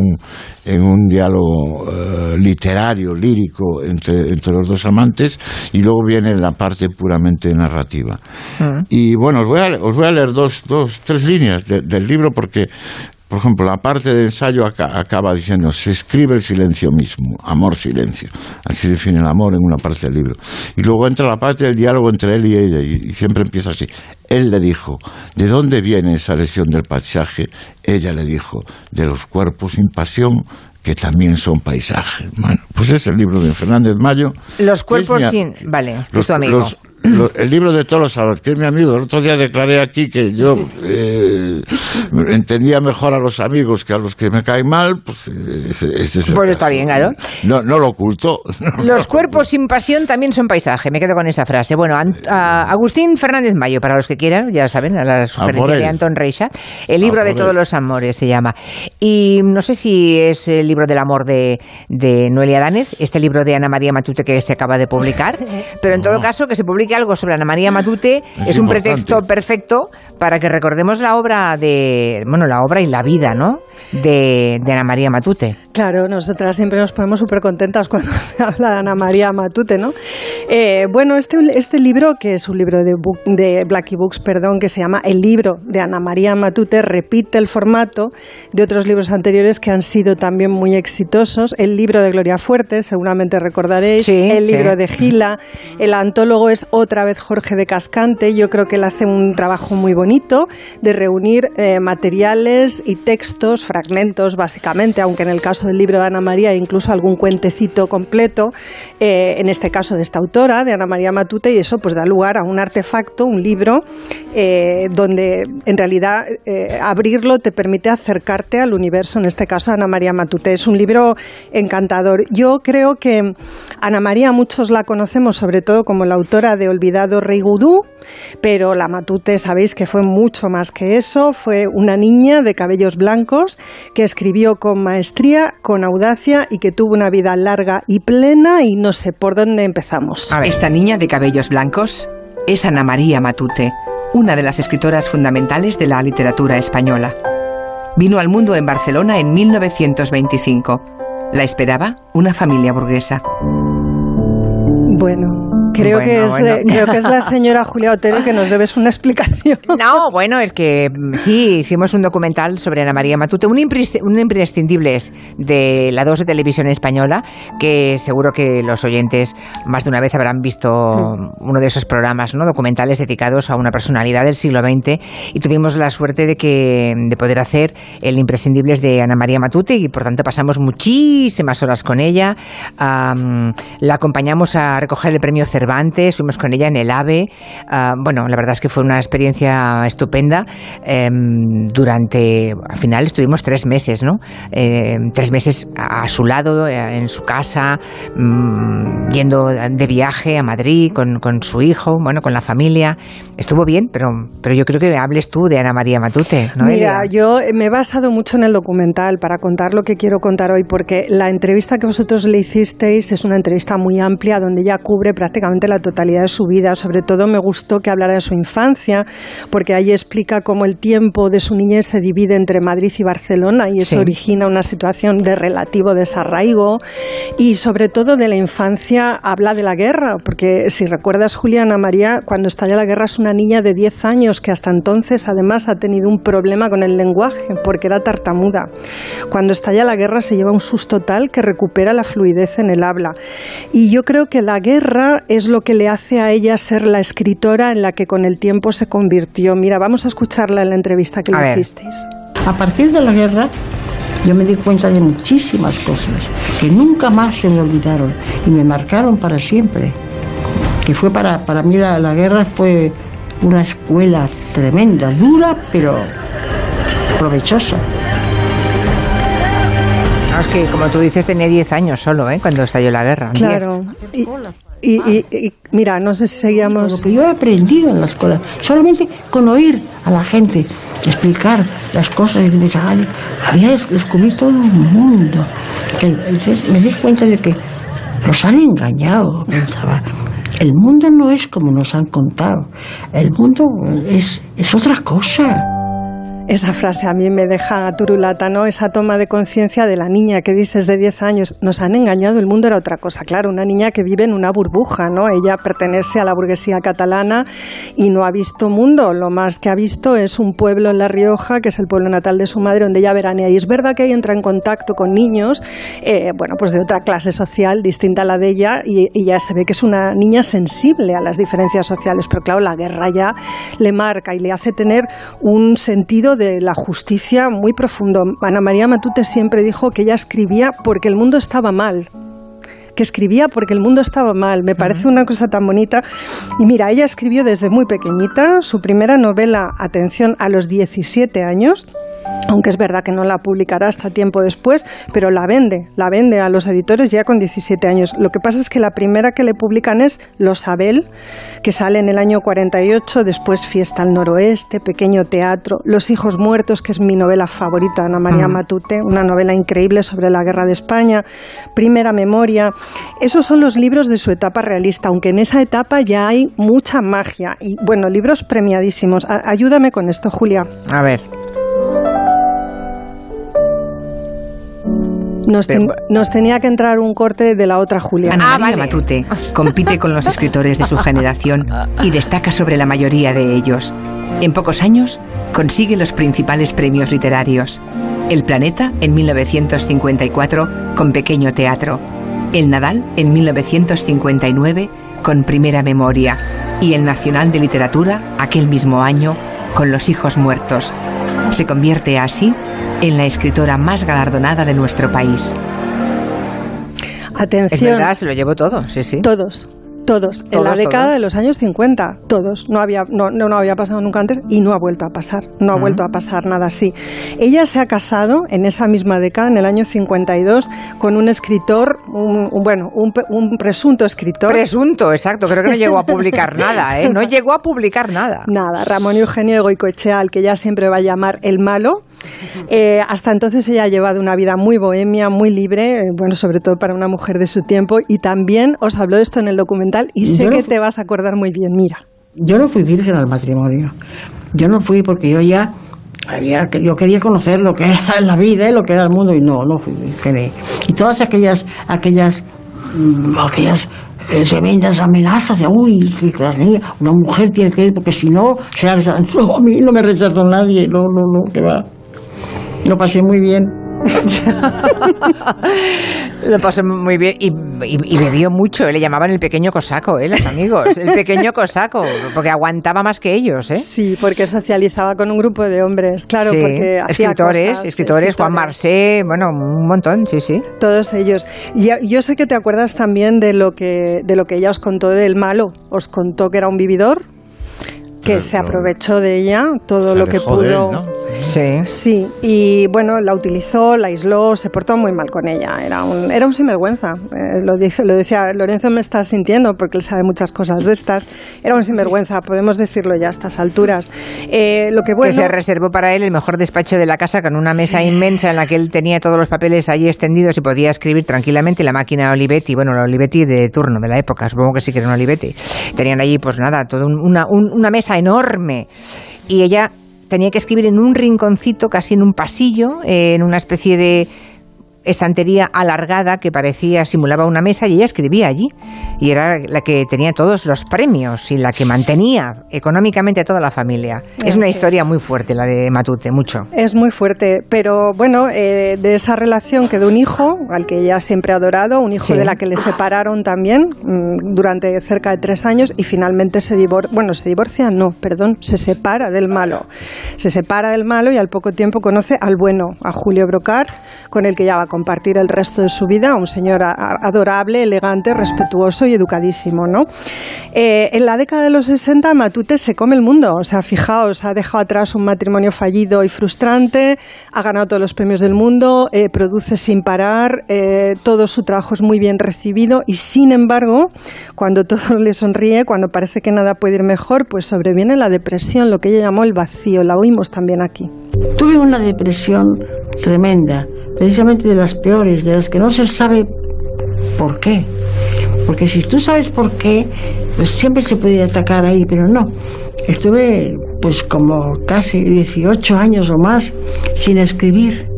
en un diálogo eh, literario, lírico entre, entre, los dos amantes y luego viene la parte puramente narrativa. Ah. Y bueno, os voy a, os voy a leer dos, dos tres líneas del libro porque por ejemplo, la parte del ensayo acaba diciendo, se escribe el silencio mismo, amor-silencio. Así define el amor en una parte del libro. Y luego entra la parte del diálogo entre él y ella, y, siempre empieza así. Él le dijo, ¿de dónde viene esa lesión del paisaje? Ella le dijo, de los cuerpos sin pasión que también son paisajes. Bueno, pues es el libro de Fernández Mayo. Los cuerpos sin... Vale, los, amigo el libro de todos los sábados, que es mi amigo. El otro día declaré aquí que yo eh, entendía mejor a los amigos que a los que me caen mal. Pues, pues está bien, claro. No, no lo oculto. [LAUGHS] Los cuerpos sin pasión también son paisaje. Me quedo con esa frase. Bueno, Agustín Fernández Mayo, para los que quieran, ya saben, a la sugerencia de Anton Reixa. El libro de todos los amores se llama. Y no sé si es el libro del amor de, de Noelia Danez, este libro de Ana María Matute que se acaba de publicar, [LAUGHS] pero en todo caso que se publique algo sobre Ana María Matute [LAUGHS] es, un pretexto perfecto para que recordemos la obra de, bueno, la obra y la vida, ¿no? De, Ana María Matute. Claro, nosotras siempre nos ponemos súper contentas cuando [LAUGHS] se habla de Ana María Matute, ¿no? Eh, bueno, este, este libro, que es un libro de, de Blackie Books, perdón, que se llama El libro de Ana María Matute, repite el formato de otros libros anteriores que han sido también muy exitosos. El libro de Gloria Fuerte, seguramente recordaréis, el libro de Gila, el antólogo es otra vez Jorge de Cascante. Yo creo que él hace un trabajo muy bonito de reunir eh, materiales y textos, fragmentos básicamente, aunque en el caso del libro de Ana María incluso algún cuentecito completo, eh, en este caso de esta autora, de Ana María Matute, y eso pues da lugar a un artefacto, un libro, eh, donde en realidad abrirlo te permite acercarte al universo, en este caso Ana María Matute. Es un libro encantador. Yo creo que Ana María, muchos la conocemos sobre todo como la autora de Olvidado Rey Gudú, pero la Matute sabéis que fue mucho más que eso, fue una niña de cabellos blancos que escribió con maestría, con audacia y que tuvo una vida larga y plena y no sé por dónde empezamos. Esta niña de cabellos blancos es Ana María Matute, una de las escritoras fundamentales de la literatura española. Vino al mundo en Barcelona en 1925. La esperaba una familia burguesa. Bueno, Creo, que es, eh, creo que es la señora Julia Otero que nos debes una explicación. [LAUGHS] No, bueno, es que mm, sí, hicimos un documental sobre Ana María Matute, un, imprescindible de la 2 de televisión española, que seguro que los oyentes más de una vez habrán visto mm. uno de esos programas, ¿no? documentales dedicados a una personalidad del siglo XX, y tuvimos la suerte de, que, de poder hacer el imprescindibles de Ana María Matute, y por tanto pasamos muchísimas horas con ella. la acompañamos a recoger el premio Cervantes antes, fuimos con ella en el AVE. Ah, bueno, la verdad es que fue una experiencia estupenda. Em, durante, al final estuvimos tres meses, ¿no? Em, tres meses a su lado, eh, en su casa, mm, yendo de viaje a Madrid con, con, su hijo, bueno, con la familia. Estuvo bien, pero, pero yo creo que hables tú de Ana María Matute, ¿no? Mira, yo me he basado mucho en el documental para contar lo que quiero contar hoy, porque la entrevista que vosotros le hicisteis es una entrevista muy amplia donde ella cubre prácticamente la totalidad de su vida. Sobre todo me gustó que hablara de su infancia, porque ahí explica cómo el tiempo de su niñez se divide entre Madrid y Barcelona y eso origina una situación de relativo desarraigo. Y sobre todo de la infancia habla de la guerra, porque si recuerdas, Juliana María, cuando estalla la guerra es una niña de 10 años que hasta entonces además ha tenido un problema con el lenguaje, porque era tartamuda. Cuando estalla la guerra se lleva un susto tal que recupera la fluidez en el habla. Y yo creo que la guerra es lo que le hace a ella ser la escritora en la que con el tiempo se convirtió. Mira, vamos a escucharla en la entrevista que le hicisteis. A partir de la guerra, yo me di cuenta de muchísimas cosas que nunca más se me olvidaron y me marcaron para siempre. Que fue para, para mí la, la guerra fue una escuela tremenda, dura, pero provechosa. es que, como tú dices, tenía 10 años solo, ¿eh? Cuando estalló la guerra. Claro. Y, mira, no sé si seguíamos. Lo que yo he aprendido en la escuela, solamente con oír a la gente explicar las cosas, y había descubierto todo un mundo. entonces me di cuenta de que nos han engañado, pensaba. El mundo no es como nos han contado. El mundo es, es otra cosa. Esa frase a mí me deja turulata, ¿no? Esa toma de conciencia de la niña que dices de 10 años, nos han engañado, el mundo era otra cosa. Claro, una niña que vive en una burbuja, ¿no? Ella pertenece a la burguesía catalana y no ha visto mundo. Lo más que ha visto es un pueblo en La Rioja, que es el pueblo natal de su madre, donde ella veranea. Y es verdad que ahí entra en contacto con niños, eh, bueno, pues de otra clase social distinta a la de ella, y, y ya se ve que es una niña sensible a las diferencias sociales. Pero claro, la guerra ya le marca y le hace tener un sentido de la justicia muy profundo. Ana María Matute siempre dijo que ella escribía porque el mundo estaba mal que escribía porque el mundo estaba mal. Me parece una cosa tan bonita. Y mira, ella escribió desde muy pequeñita su primera novela, atención, a los 17 años aunque es verdad que no la publicará hasta tiempo después, pero la vende, la vende a los editores ya con 17 años. Lo que pasa es que la primera que le publican es Los Abel, que sale en el año 48, después Fiesta al Noroeste, Pequeño Teatro, Los Hijos Muertos, que es mi novela favorita, Ana María Matute, una novela increíble sobre la guerra de España, Primera Memoria. Esos son los libros de su etapa realista, aunque en esa etapa ya hay mucha magia y, bueno, libros premiadísimos. ayúdame con esto, Julia. A ver. Nos, tenía que entrar un corte de la otra Julia. Ana ah, María Matute compite con los escritores de su generación y destaca sobre la mayoría de ellos. En pocos años consigue los principales premios literarios. El Planeta en 1954 con Pequeño Teatro. El Nadal en 1959 con Primera Memoria y el Nacional de Literatura aquel mismo año con Los hijos muertos. Se convierte así en la escritora más galardonada de nuestro país. Atención. Es verdad, se lo llevó todo, sí, sí. Todos. Todos, en la década de los años 50, todos. No había, no, no, había pasado nunca antes y no ha vuelto a pasar. No ha vuelto a pasar nada así. Ella se ha casado en esa misma década, en el año 52, con un escritor, un, bueno, un, un, presunto escritor. Presunto, exacto. Creo que no llegó a [LAUGHS] publicar nada, ¿eh? No llegó a publicar nada. Nada. Ramón Eugenio Goicoechea, al que ella siempre va a llamar el malo. [LAUGHS] Eh, hasta entonces ella ha llevado una vida muy bohemia, muy libre, eh, bueno, sobre todo para una mujer de su tiempo. Y también os habló de esto en el documental y sé que te vas a acordar muy bien. Mira. Yo no fui virgen al matrimonio. Yo no fui porque yo ya había, yo quería conocer lo que era la vida y lo que era el mundo y no, no fui virgen. Y todas aquellas, aquellas, mm, aquellas eh, tremendas amenazas de, uy, que una mujer tiene que ir porque si no, se ha No, a mí no me rechazó nadie, no, no, no, que va. Lo pasé muy bien. [LAUGHS] Lo pasé muy bien y, bebió mucho. Le llamaban el pequeño cosaco, ¿eh? los amigos. El pequeño cosaco, porque aguantaba más que ellos. ¿eh? Sí, porque socializaba con un grupo de hombres, claro. porque escritores, escritores, Juan Marsé, bueno, un montón, sí, sí. Todos ellos. Y yo sé que te acuerdas también de lo que, de lo que ella os contó del malo. Os contó que era un vividor que se aprovechó de ella todo lo que pudo. Sí. Sí, y bueno, la utilizó, la aisló, se portó muy mal con ella. Era un, era un sinvergüenza. Eh, lo, dice, lo decía, Lorenzo me está sintiendo porque él sabe muchas cosas de estas. Era un sinvergüenza, podemos decirlo ya a estas alturas. Eh, lo que, bueno, que se reservó para él el mejor despacho de la casa con una mesa inmensa en la que él tenía todos los papeles allí extendidos y podía escribir tranquilamente la máquina Olivetti, bueno, la Olivetti de turno de la época, supongo que sí que era una Olivetti. Tenían allí, pues nada, toda una, una mesa enorme. Y ella tenía que escribir en un rinconcito, casi en un pasillo, en una especie de estantería alargada que parecía, simulaba una mesa y ella escribía allí. Y era la que tenía todos los premios y la que mantenía económicamente a toda la familia. Es una historia muy fuerte la de Matute, mucho. Es muy fuerte, pero bueno, eh, de esa relación quedó un hijo al que ella siempre ha adorado, un hijo de la que le separaron también mm, durante cerca de tres años y finalmente se divorcia, bueno, se divorcia, no, perdón, se separa del malo. Se separa del malo y al poco tiempo conoce al bueno, a Julio Brocar, con el que ya va a compartir el resto de su vida, un señor adorable, elegante, respetuoso y educadísimo. ¿no? Eh, en la década de los 60 Matute se come el mundo, o sea, fijaos, ha dejado atrás un matrimonio fallido y frustrante, ha ganado todos los premios del mundo, eh, produce sin parar, eh, todo su trabajo es muy bien recibido y sin embargo, cuando todo le sonríe, cuando parece que nada puede ir mejor, pues sobreviene la depresión, lo que ella llamó el vacío, la oímos también aquí. Tuve una depresión tremenda precisamente de las peores, de las que no se sabe por qué. Porque si tú sabes por qué, pues siempre se puede atacar ahí, pero no. Estuve pues como casi 18 años o más sin escribir.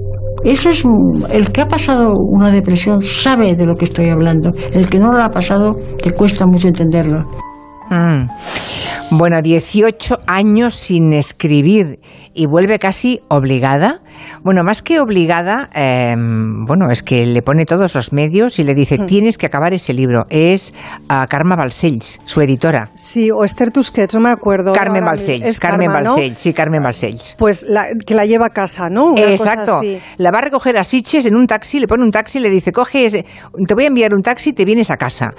Eso es el que ha pasado una depresión sabe de lo que estoy hablando. El que no lo ha pasado te cuesta mucho entenderlo. Mm. Bueno, 18 años sin escribir y vuelve casi obligada. Bueno, más que obligada, em, bueno, es que le pone todos los medios y le dice, mm. tienes que acabar ese libro. Es a Karma Balcells, su editora. Sí, o Esther Tusquets, no me acuerdo. Carmen Balcells, Carmen Balcells, sí, Carmen Balcells. Pues que la lleva a casa, ¿no? Exacto. La va a recoger a Siches en un taxi, le pone un taxi le dice, coge, ese, te voy a enviar un taxi, te vienes a casa.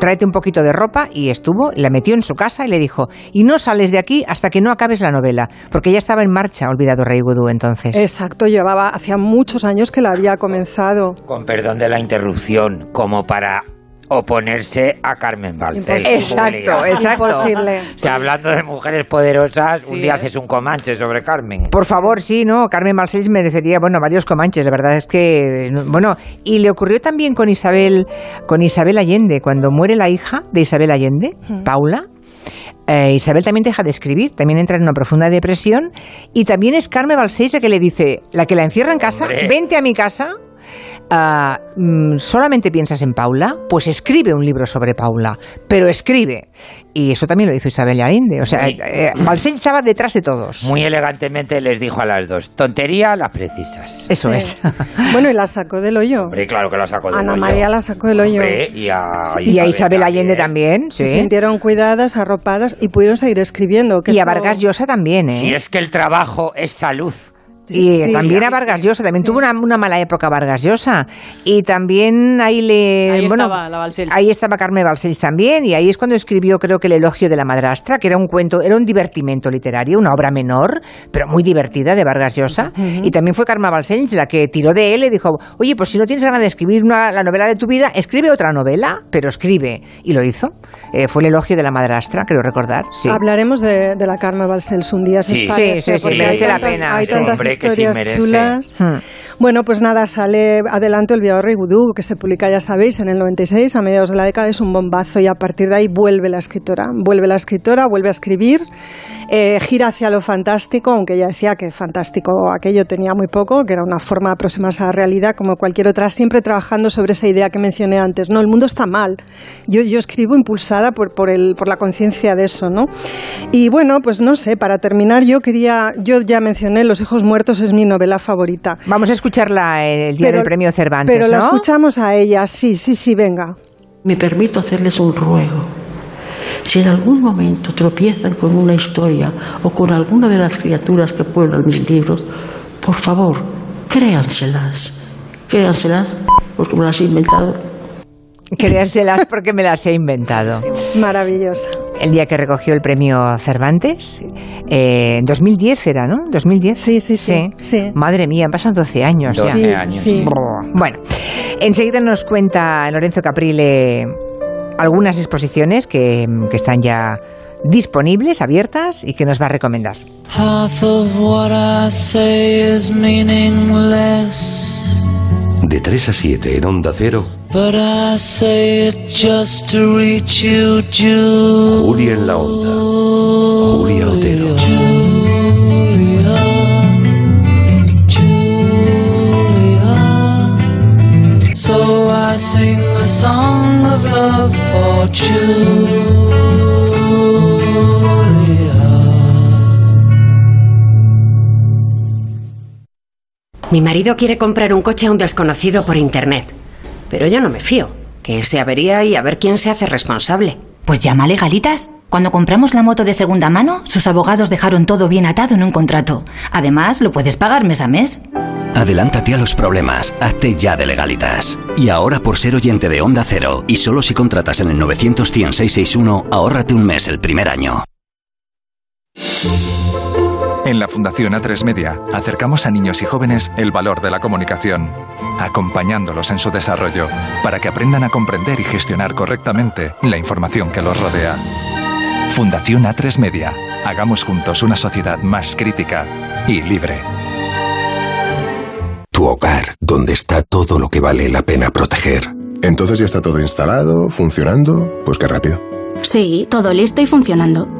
tráete un poquito de ropa y estuvo, la metió en su casa y le dijo, y no sales de aquí hasta que no acabes la novela, porque ya estaba en marcha, olvidado Rey Gudú entonces. Exacto, llevaba hacía muchos años que la había comenzado. Con perdón de la interrupción, como para oponerse a Carmen Balcells. Exacto, [LAUGHS] exacto. Imposible. hablando de mujeres poderosas, un día haces un comanche sobre Carmen. Por favor, sí, ¿no? Carmen Balcells merecería, bueno, varios comanches, la verdad es que, bueno, y le ocurrió también con Isabel, con Isabel Allende, cuando muere la hija de Isabel Allende, Paula, eh, Isabel también deja de escribir, también entra en una profunda depresión. Y también es Carmen Balcells la que le dice, la que la encierra en casa, vente a mi casa ah, mm, ¿solamente piensas en Paula? Pues escribe un libro sobre Paula, pero escribe. Y eso también lo hizo Isabel Allende. O sea, eh, Balcells estaba detrás de todos. Muy elegantemente les dijo a las dos, tontería las precisas. Eso es. [LAUGHS] Bueno, y la sacó del hoyo. Hombre, claro que la sacó del Ana hoyo. María la sacó del hoyo. Hombre, y a, Y a Isabel Allende también, Se sí. sintieron cuidadas, arropadas y pudieron seguir escribiendo. que Y a Vargas Llosa también, ¿eh? Si es que el trabajo es salud. Y Sí, también sí. a Vargas Llosa, también tuvo una, una mala época Vargas Llosa. Y también ahí le... Ahí bueno, estaba la Balcells. Ahí estaba Carmen Balcells también, y ahí es cuando escribió creo que el elogio de la madrastra, que era un cuento, era un divertimento literario, una obra menor, pero muy divertida de Vargas Llosa. Y también fue Carmen Balcells la que tiró de él y dijo, oye, pues si no tienes ganas de escribir una- la novela de tu vida, escribe otra novela, pero escribe. Y lo hizo. Eh, fue el elogio de la madrastra, creo recordar. Sí. Hablaremos de, de la Carmen Balcells un día, si Sí. Sí, sí, sí, merece la pena. hay Sí, tantas hombre, que sí historias chulas. Hmm. Bueno, pues nada, sale adelante El Viador y Vudú, que se publica, ya sabéis, en el 96, a mediados de la década, es un bombazo y a partir de ahí vuelve la escritora. Vuelve la escritora, vuelve a escribir, eh, gira hacia lo fantástico, aunque ella decía que fantástico aquello tenía muy poco, que era una forma de aproximarse a la realidad como cualquier otra, siempre trabajando sobre esa idea que mencioné antes. No, el mundo está mal. Yo, yo escribo impulsada por, por, el, por la conciencia de eso, ¿no? Y bueno, pues no sé, para terminar, yo quería, yo ya mencioné Los hijos muertos es mi novela favorita. Vamos a escucharla el día Pero- del premio Cervantes, Pero la ¿no? escuchamos a ella, sí, sí, sí, venga. Me permito hacerles un ruego. Si en algún momento tropiezan con una historia o con alguna de las criaturas que pueblan mis libros, por favor, créanselas. Créanselas porque me las he inventado. Créanselas porque me las he inventado. Es maravillosa. El día que recogió el premio Cervantes, eh, en 2010 era, ¿no? 2010. Sí, sí, sí. Madre mía, han pasado 12 años 12 ya. años, sí. Bueno, enseguida nos cuenta Lorenzo Caprile algunas exposiciones que, que están ya disponibles, abiertas y que nos va a recomendar. Half of what I say is meaningless, De 3 a 7 en Onda Cero, but I say it just to reach you, Julia. Julia en la Onda. Julia Otero. So I sing a song of love for Julia. Mi marido quiere comprar un coche a un desconocido por internet. Pero yo no me fío. Que se avería y a ver quién se hace responsable. Pues llama a Legalitas. Cuando compramos la moto de segunda mano, sus abogados dejaron todo bien atado en un contrato. Además, lo puedes pagar mes a mes. Adelántate a los problemas, hazte ya de legalitas. Y ahora por ser oyente de Onda Cero, y solo si contratas en el 900-100-661, ahórrate un mes el primer año. En la Fundación A3 Media acercamos a niños y jóvenes el valor de la comunicación, acompañándolos en su desarrollo para que aprendan a comprender y gestionar correctamente la información que los rodea. Fundación A3 Media. Hagamos juntos una sociedad más crítica y libre. Tu hogar, donde está todo lo que vale la pena proteger. Entonces ya está todo instalado, funcionando. Pues qué rápido. Sí, todo listo y funcionando.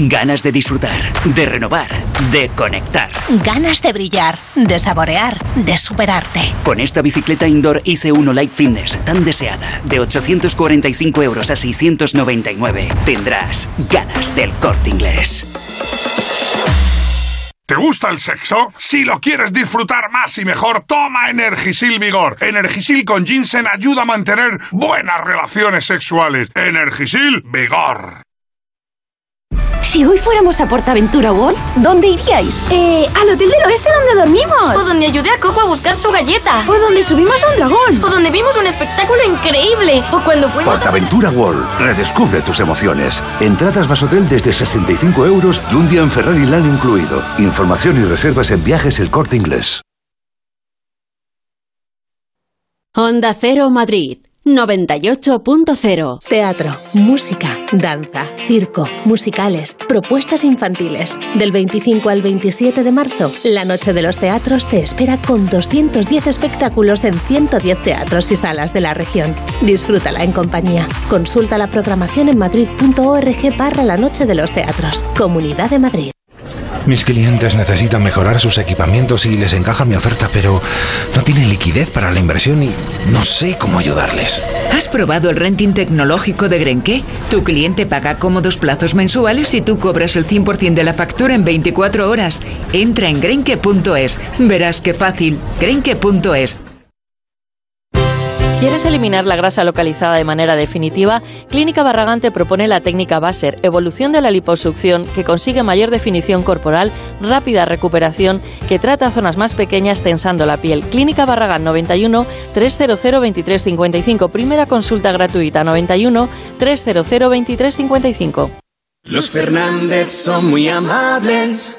Ganas de disfrutar, de renovar, de conectar. Ganas de brillar, de saborear, de superarte. Con esta bicicleta indoor IC1 Light Fitness tan deseada, de 845 euros a 699, tendrás ganas del corte inglés. ¿Te gusta el sexo? Si lo quieres disfrutar más y mejor, toma Energisil Vigor. Energisil con ginseng ayuda a mantener buenas relaciones sexuales. Energisil Vigor. Si hoy fuéramos a Portaventura World, ¿dónde iríais? Eh, al hotel del oeste donde dormimos. O donde ayudé a Coco a buscar su galleta. O donde subimos a un dragón. O donde vimos un espectáculo increíble. O cuando fuimos a... Portaventura World. Redescubre tus emociones. Entradas más hotel desde 65 euros y un día en Ferrari Land incluido. Información y reservas en viajes El Corte Inglés. Onda Cero Madrid, 98.0. Teatro, música, danza, circo, musicales, propuestas infantiles. Del 25 al 27 de marzo, la Noche de los Teatros te espera con 210 espectáculos en 110 teatros y salas de la región. Disfrútala en compañía. Consulta la programación en madrid.org barra la Noche de los Teatros. Comunidad de Madrid. Mis clientes necesitan mejorar sus equipamientos y les encaja mi oferta, pero no tienen liquidez para la inversión y no sé cómo ayudarles. ¿Has probado el renting tecnológico de Grenke? Tu cliente paga cómodos plazos mensuales y tú cobras el 100% de la factura en 24 horas. Entra en grenke.es. Verás qué fácil. Grenke.es. ¿Quieres eliminar la grasa localizada de manera definitiva? Clínica Barragán te propone la técnica Baser, evolución de la liposucción que consigue mayor definición corporal, rápida recuperación, que trata zonas más pequeñas tensando la piel. Clínica Barragán 91 300 2355. Primera consulta gratuita 91 300 2355. Los Fernández son muy amables.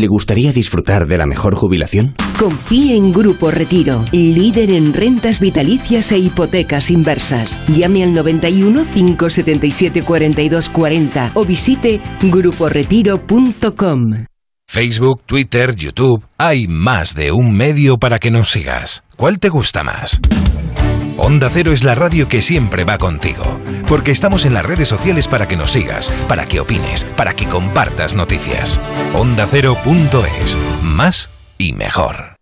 ¿Le gustaría disfrutar de la mejor jubilación? Confíe en Grupo Retiro, líder en rentas vitalicias e hipotecas inversas. Llame al 91 577 42 40 o visite gruporetiro.com. Facebook, Twitter, YouTube, hay más de un medio para que nos sigas. ¿Cuál te gusta más? Onda Cero es la radio que siempre va contigo, porque estamos en las redes sociales para que nos sigas, para que opines, para que compartas noticias. OndaCero.es, más y mejor.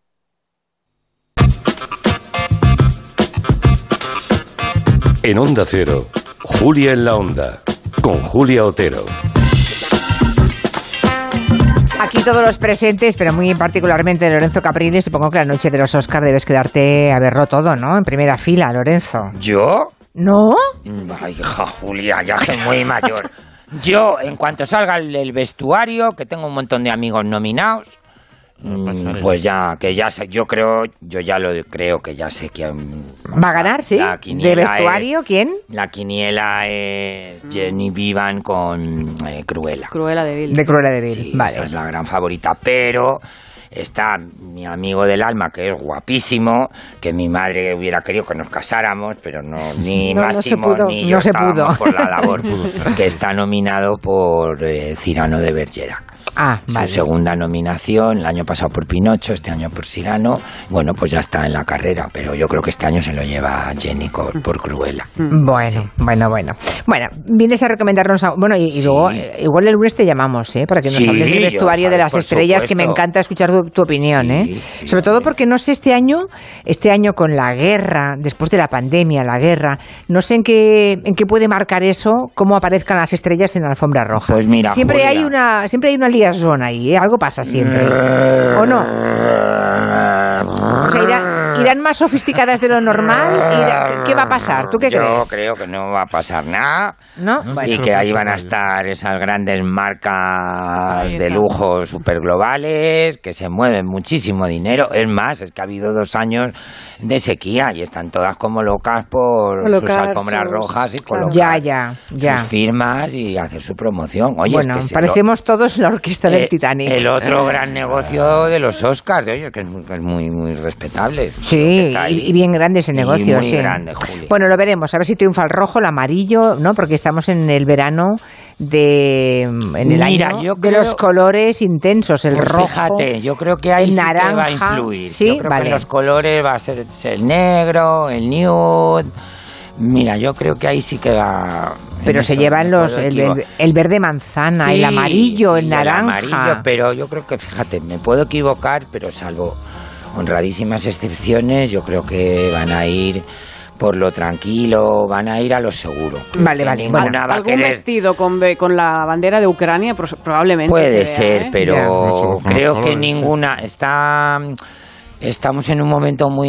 En Onda Cero, Julia en la Onda, con Julia Otero. Aquí todos los presentes, pero muy particularmente Lorenzo Caprini, supongo que la noche de los Oscars debes quedarte a verlo todo, ¿no? En primera fila, Lorenzo. ¿Yo? ¿No? Ay, hija Julia, ya que muy mayor. Yo, en cuanto salga el, el vestuario, que tengo un montón de amigos nominados, mm, pues ya, que ya sé, yo creo, yo ya lo creo que ya sé quién ¿Va a ganar, sí? ¿De vestuario es- quién? La quiniela es Jenny Vivan con eh, Cruella. Cruella de Vil. De Cruella de Vil, Sí, vale. esa es la gran favorita, pero está mi amigo del alma, que es guapísimo, que mi madre hubiera querido que nos casáramos, pero no, ni No, no se Máximo pudo, ni no yo se estábamos pudo. por la labor, [LAUGHS] que está nominado por eh, Cirano de Bergerac. Ah, vale. Su segunda nominación, el año pasado por Pinocho, este año por Cirano. Bueno, pues ya está en la carrera, pero yo creo que este año se lo lleva Jenny por, por Cruella. Bueno, bueno, bueno. Bueno, vienes a recomendarnos. a- bueno, y, y luego, eh, igual el lunes te llamamos, ¿eh? Para que nos Sí, hables del vestuario de las estrellas, que me encanta escuchar tu, tu opinión, ¿eh? Sobre todo porque no sé este año, este año con la guerra, después de la pandemia, la guerra, no sé en qué, en qué puede marcar eso, cómo aparezcan las estrellas en la alfombra roja. Pues mira, siempre Julia. hay una, siempre hay una liaison ahí, ¿eh? Algo pasa siempre. ¿O no? [LAUGHS] O sea, irán, irán más sofisticadas de lo normal. ¿Qué va a pasar? ¿Tú qué Yo crees? creo que no va a pasar nada. ¿No? Y que ahí van a estar esas grandes marcas de lujo super globales que se mueven muchísimo dinero. Es más, es que ha habido dos años de sequía y están todas como locas por Colocar sus alfombras sus- rojas y colocar Ya, ya, ya. sus firmas y hacer su promoción. Oye, bueno, es que se parecemos todos la orquesta lo- del eh, Titanic. El otro gran [LAUGHS] negocio de los Oscars, oye, que es, muy- que es muy, muy respetable. Sí, y, y bien grande ese negocio. muy sí. grande, Juli. Bueno, lo veremos, a ver si triunfa el rojo, el amarillo, ¿no? Porque estamos en el verano de en el Mira, año yo de los colores intensos, el Pues rojo. Fíjate, yo creo que ahí el sí que va a naranja, influir. Sí, yo creo vale. que los colores va a ser el negro, el nude. Mira, yo creo que ahí sí que va. Pero se llevan los el, el- el verde manzana, el amarillo, sí, el naranja. amarillo, pero yo creo que, fíjate, me puedo equivocar, pero salvo honradísimas excepciones, yo creo que van a ir por lo tranquilo, van a ir a lo seguro. Vale, vale. Bueno, va Algún querer- vestido con, con la bandera de Ucrania pros- probablemente. Puede se vea, ser, ¿eh? pero creo que ninguna está. Estamos en un momento muy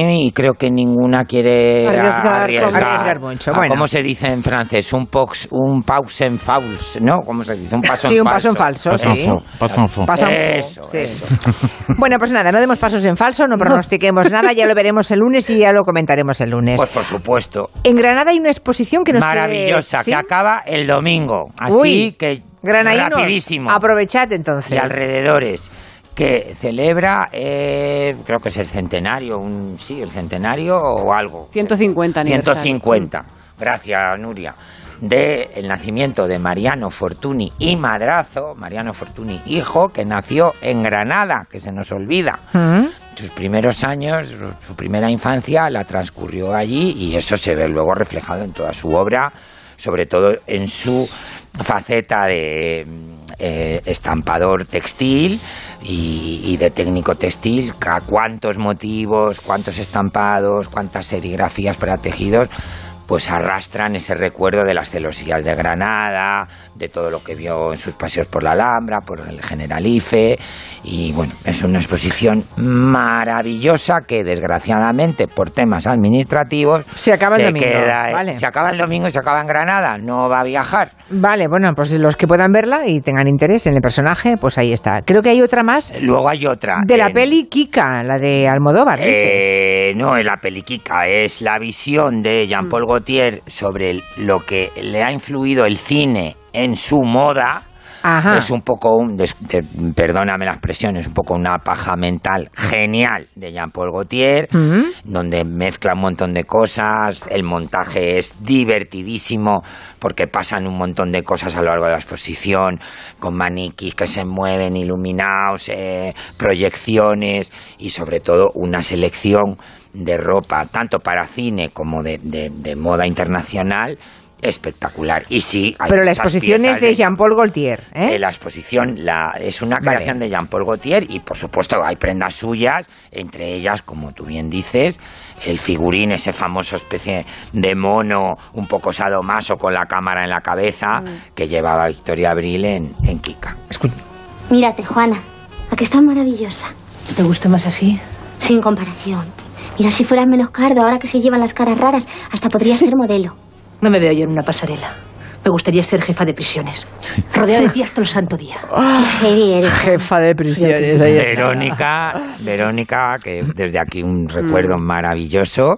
y creo que ninguna quiere Arriesgar, arriesgar, arriesgar mucho, a bueno. ¿Cómo se dice en francés? Un pox, un pause en fauls, ¿no? ¿Cómo se dice? Un paso Sí, en un falso. paso en falso, sí. Paso en falso. Eso, Sí. eso. [LAUGHS] Bueno, pues nada, no demos pasos en falso, no pronostiquemos nada, ya lo veremos el lunes y ya lo comentaremos el lunes. Pues por supuesto. en Granada hay una exposición que nos Maravillosa, ¿sí? que acaba el domingo. Así Uy, que Granadinos, rapidísimo. aprovechad entonces. y alrededores que celebra, eh, creo que es el centenario, un, sí, el centenario o algo. 150 aniversario. 150. Gracias, Nuria. De el nacimiento de Mariano Fortuny y Madrazo, Mariano Fortuny hijo, que nació en Granada, que se nos olvida. Mm. Sus primeros años, su, su primera infancia la transcurrió allí y eso se ve luego reflejado en toda su obra, sobre todo en su faceta de eh, estampador textil y, de técnico textil, cuántos motivos, cuántos estampados, cuántas serigrafías para tejidos, pues arrastran ese recuerdo de las celosías de Granada, de todo lo que vio en sus paseos por la Alhambra, por el Generalife, y bueno, es una exposición maravillosa que desgraciadamente por temas administrativos Se acaba el domingo, queda- vale. se acaba el domingo y se acaba en Granada, no va a viajar. Vale, bueno, pues los que puedan verla y tengan interés en el personaje, pues ahí está. Creo que hay otra más Luego hay otra. de la peli Kika, la de Almodóvar. Eh, no, es la peliquica, es la visión de Jean-Paul Mm. Gaultier sobre lo que le ha influido el cine en su moda. Ajá. Es un poco, un, des- de- perdóname la expresión, es un poco una paja mental genial de Jean-Paul Gaultier, Mm. donde mezcla un montón de cosas, el montaje es divertidísimo porque pasan un montón de cosas a lo largo de la exposición, con maniquís que se mueven, iluminados, eh, proyecciones y sobre todo una selección de ropa, tanto para cine como de, de- de moda internacional, espectacular. Y sí, hay Pero la exposición es de Jean-Paul Gaultier, ¿eh? eh, la exposición la, es una Vale. creación de Jean-Paul Gaultier y, por supuesto, hay prendas suyas, entre ellas, como tú bien dices, el figurín, ese famoso especie de mono un poco sadomaso con la cámara en la cabeza Mm. que llevaba Victoria Abril en, en Kika. Mírate, Juana. ¿A que está maravillosa? ¿Te gusta más así? Sin comparación. Mira, si fueras menos cardo, ahora que se llevan las caras raras, hasta podría ser modelo. [LAUGHS] No me veo yo en una pasarela. Me gustaría ser jefa de prisiones. Rodeada de tías todo el santo día. Jefa de prisiones. Verónica, Verónica, que desde aquí un recuerdo maravilloso,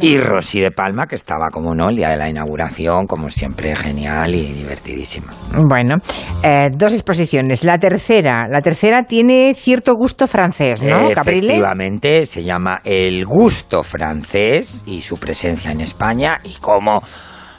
y Rosy de Palma, que estaba, como no, el día de la inauguración, como siempre, genial y divertidísima. Bueno, eh, dos exposiciones. La tercera, la tercera tiene cierto gusto francés, ¿no, Caprile? Efectivamente, se llama El Gusto Francés y su presencia en España y cómo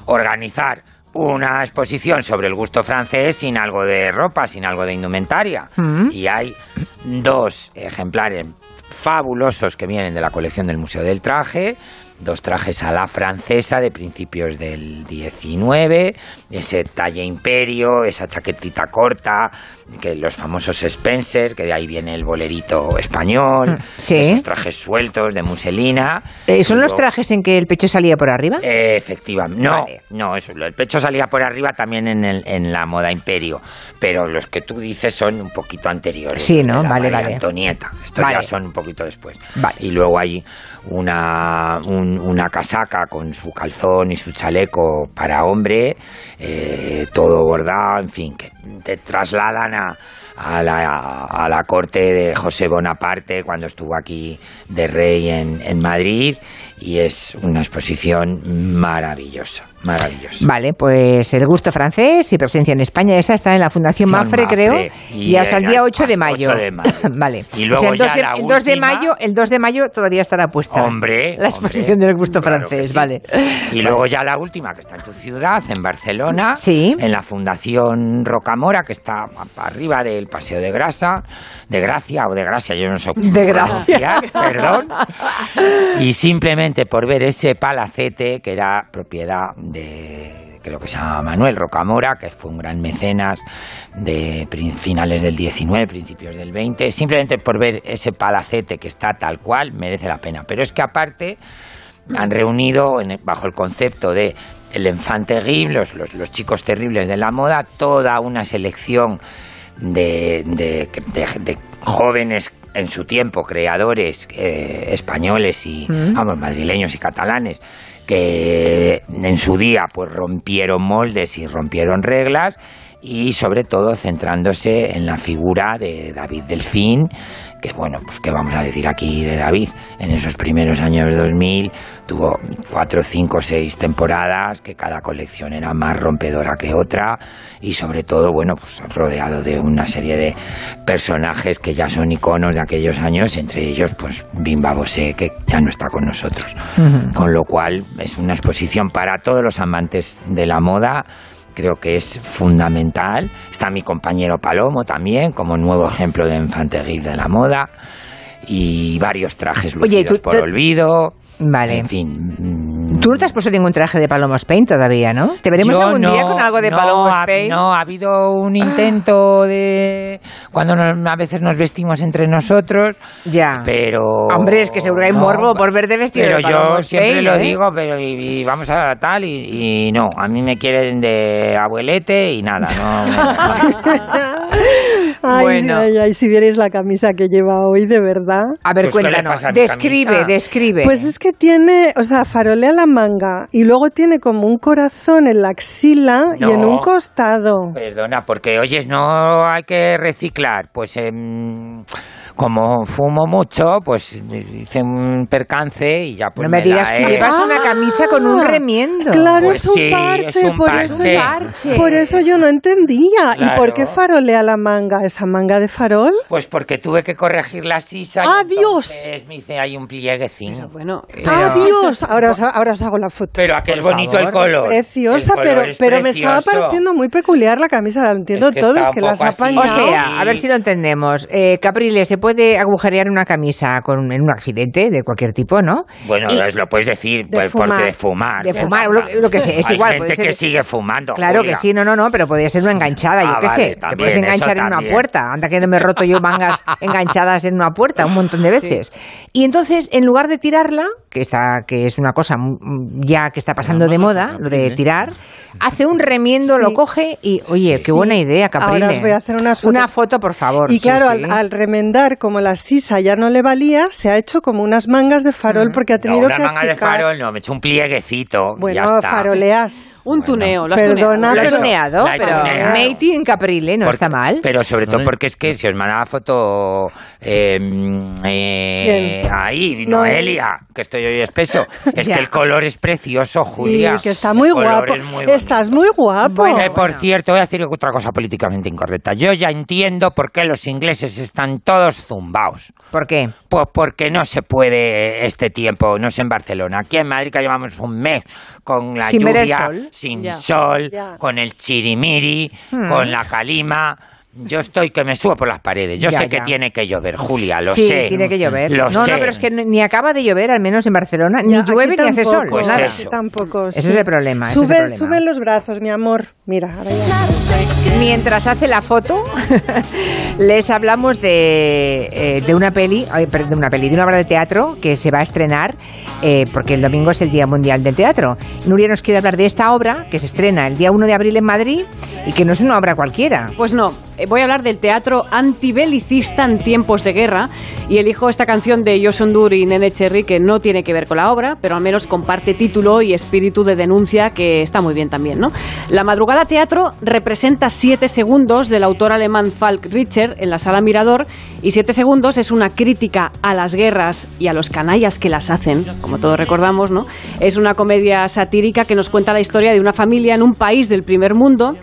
organizar una exposición sobre el gusto francés sin algo de ropa, sin algo de indumentaria. Mm. Y hay dos ejemplares fabulosos que vienen de la colección del Museo del Traje, dos trajes a la francesa de principios del 19, ese talle imperio, esa chaquetita corta, que los famosos Spencer, que de ahí viene el bolerito español, Mm, sí. esos trajes sueltos de muselina. Eh, ¿Son los trajes en que el pecho salía por arriba? eh, efectivamente. No, no, eso, el pecho salía por arriba también en, el, en la moda imperio, pero los que tú dices son un poquito anteriores. Sí, ¿no? Vale, María vale. Antonieta. Estos Vale. ya son un poquito después. Y luego hay una, un- una casaca con su calzón y su chaleco para hombre, eh, todo bordado, en fin, que te trasladan a, a la, a la corte de José Bonaparte cuando estuvo aquí de rey en, en Madrid y es una exposición maravillosa, maravillosa. Vale, pues el gusto francés y presencia en España, esa está en la Fundación Mafre, Mafre, creo, y y, hasta el día hasta 8 de 8 mayo. de mayo. [LAUGHS] vale. Y luego el 2 ya de, la el 2 de última- mayo, el 2 de mayo todavía estará puesta. Hombre, La exposición del gusto francés, vale. Y luego ya la última, que está en tu ciudad, en Barcelona, Sí. en la Fundación Rocamora, que está arriba del Paseo de Grasa, de Gracia o de Gracia, yo no sé cómo De Gracia. perdón. [LAUGHS] Y simplemente por ver ese palacete que era propiedad de creo que se llama Manuel Rocamora, que fue un gran mecenas de finales del 19, principios del 20, simplemente por ver ese palacete que está tal cual, merece la pena. Pero es que aparte han reunido bajo el concepto de el enfant terrible, los, los, chicos terribles de la moda, toda una selección de- de jóvenes en su tiempo, creadores eh, españoles y, Mm. vamos, madrileños y catalanes, que en su día pues rompieron moldes y rompieron reglas y sobre todo centrándose en la figura de David Delfín, que bueno, pues qué vamos a decir aquí de David, en esos primeros años 2000 tuvo cuatro, cinco, seis temporadas, que cada colección era más rompedora que otra y sobre todo, bueno, pues rodeado de una serie de personajes que ya son iconos de aquellos años, entre ellos pues Bimba Bosé, que ya no está con nosotros. Con lo cual es una exposición para todos los amantes de la moda. Creo que es fundamental. Está mi compañero Palomo también, como nuevo ejemplo de infantil de la moda. Y varios trajes Oye, lucidos tú- por olvido. Vale. En fin. Tú no te has puesto ningún traje de Paloma Spain todavía, ¿no? Te veremos Yo algún no, día con algo de no, Paloma ha- Spain. No, ha habido un intento de. Cuando nos- a veces nos vestimos entre nosotros. Ya. Pero. Hombre, es que seguro hay no, morbo por verte vestido Pero de Paloma yo siempre Spain, lo ¿eh? digo, pero y, y vamos a tal y, y no. A mí me quieren de abuelete y nada, no. [LAUGHS] Ay, Bueno. ay, ay, si vierais la camisa que lleva hoy, de verdad. A ver, Pues, ¿qué le cuéntanos. a Describe, camisa? describe. Pues es que tiene, o sea, farolea la manga y luego tiene como un corazón en la axila y en un costado. Perdona, porque oyes, no hay que reciclar. Pues em, como fumo mucho, pues hice un percance y ya pues no me la digas que he- llevas una camisa con un Ah, remiendo. Claro, Pues es un sí, parche, es un por, parche. Eso, por eso yo no entendía. ¿Y por qué Claro. farolea la manga? ¿Esa manga de farol? Pues porque tuve que corregir la sisa. ¡Ah, Dios! entonces Me hice ahí un plieguecín. Bueno, ¡Ah, Dios! Ahora os, ahora os hago la foto. Pero a que es bonito favor. el color. Preciosa, El color pero, es pero me estaba pareciendo muy peculiar la camisa. Lo entiendo Es que todo, es que las así. O apañado. sea, a ver si lo entendemos. Eh, Caprile, se puede agujerear una camisa con, en un accidente de cualquier tipo, ¿no? Bueno, Y- lo puedes decir De pues, fumar. porque de fumar. De fumar, lo, que- lo que sea, es Hay igual. gente puede ser- que sigue fumando. Claro Julia. que sí, no, no, no, pero podría ser una enganchada, yo Ah, qué vale, sé. Te también, puedes eso enganchar en una puerta. Anda que no me he roto yo mangas [LAUGHS] enganchadas en una puerta un montón de veces. Y entonces, en lugar de tirarla, que está, que es una cosa mm, ya que está pasando de moda, lo de tirar, [LAUGHS] hace un remiendo, Sí. lo coge y, oye, qué Sí. buena idea, Caprile. Ahora os voy a hacer unas Una foto, por favor. Y claro, sí. Al, al remendar, como la sisa ya no le valía, se ha hecho como unas mangas de farol porque ha No, tenido una que manga de achicar. farol, no, me he hecho un plieguecito. y ya Bueno, está. faroleas. un tuneo, lo has Perdona, Lo tuneado. he pero- tuneado, pero. Matey en Caprile no Porque- está mal. Pero sobre todo porque es que si os manda la foto eh, eh, ¿Quién? ahí, No. Noelia, que estoy hoy espeso, [LAUGHS] es Ya. que el color es precioso, Julia. Sí, que está muy guapo. es muy bonito. Estás muy guapo. Que, por cierto, voy a decir otra cosa políticamente incorrecta. Yo ya entiendo por qué los ingleses están todos zumbaos. ¿Por qué? Pues porque no se puede este tiempo, no sé en Barcelona. Aquí en Madrid que llevamos un mes con la Sin lluvia, sol. sin Ya. sol, Ya. con el chirimiri, Hmm. con la calima. Yo estoy que me subo por las paredes. Yo Ya, sé que tiene que llover, Julia, lo sí, sé. tiene que llover. Lo no, sé. no, pero es que ni acaba de llover, al menos en Barcelona. Ya, ni llueve ni hace sol. Pues nada. eso. tampoco. Ese sí. es el problema, ese es el Sube, problema. sube los brazos, mi amor. Mira, ahora ya. Mientras hace la foto, [LAUGHS] les hablamos de, eh, de una peli, de una peli, de una obra de teatro que se va a estrenar eh, porque el domingo es el Día Mundial del Teatro. Nuria nos quiere hablar de esta obra que se estrena el día 1 de abril en Madrid y que no es una obra cualquiera. Pues no, Voy a hablar del teatro antibelicista en tiempos de guerra y elijo esta canción de Josh Ondur y Nene Cherry que no tiene que ver con la obra, pero al menos comparte título y espíritu de denuncia que está muy bien también, ¿no? La madrugada teatro representa siete segundos del autor alemán Falk Richter en la sala Mirador y siete segundos es una crítica a las guerras y a los canallas que las hacen, como todos recordamos, ¿no? Es una comedia satírica que nos cuenta la historia de una familia en un país del primer mundo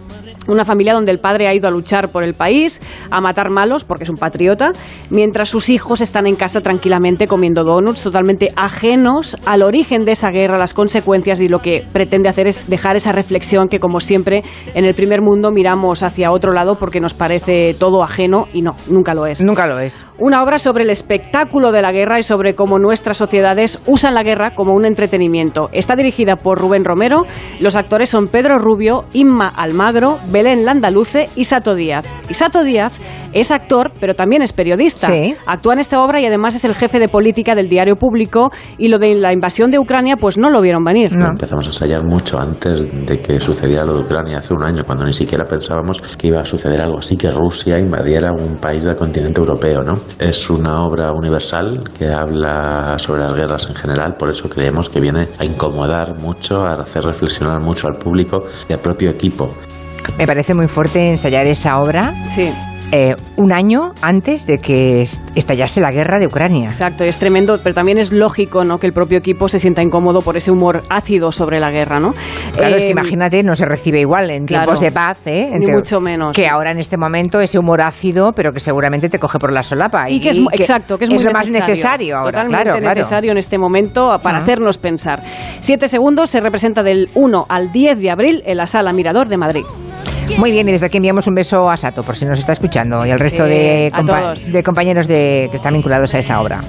una familia donde el padre ha ido a luchar por el país, a matar malos, porque es un patriota, mientras sus hijos están en casa tranquilamente comiendo donuts, totalmente ajenos al origen de esa guerra, las consecuencias y lo que pretende hacer es dejar esa reflexión que, como siempre, en el primer mundo miramos hacia otro lado porque nos parece todo ajeno y no, nunca lo es. Nunca lo es. Una obra sobre el espectáculo de la guerra y sobre cómo nuestras sociedades usan la guerra como un entretenimiento. Está dirigida por Rubén Romero. Los actores son Pedro Rubio, Inma Almagro, Belén Landaluce y Sato Díaz. Y Sato Díaz es actor, pero también es periodista. Sí. Actúa en esta obra y además es el jefe de política del diario público. Y lo de la invasión de Ucrania, pues no lo vieron venir. Empezamos a ensayar mucho antes de que sucediera lo de Ucrania hace un año, cuando ni siquiera pensábamos que iba a suceder algo así, que Rusia invadiera un país del continente europeo, ¿no? Es una obra universal que habla sobre las guerras en general, por eso creemos que viene a incomodar mucho, a hacer reflexionar mucho al público y al propio equipo. Me parece muy fuerte ensayar esa obra. Sí. Eh, un año antes de que est- estallase la guerra de Ucrania. Exacto, es tremendo, pero también es lógico ¿no? que el propio equipo se sienta incómodo por ese humor ácido sobre la guerra, ¿no? Claro, es que Eh, imagínate, no se recibe igual en claro. tiempos de paz, ¿eh? Ni mucho menos. Que ahora en este momento ese humor ácido, pero que seguramente te coge por la solapa. Y que es, exacto, que es, muy lo más necesario. ahora, Totalmente claro, claro. necesario en este momento para hacernos pensar. Siete segundos se representa del 1 al 10 de abril en la Sala Mirador de Madrid. Muy bien, y desde aquí enviamos un beso a Sato, por si nos está escuchando, y al resto Sí, de, compa- de compañeros de, que están vinculados a esa obra.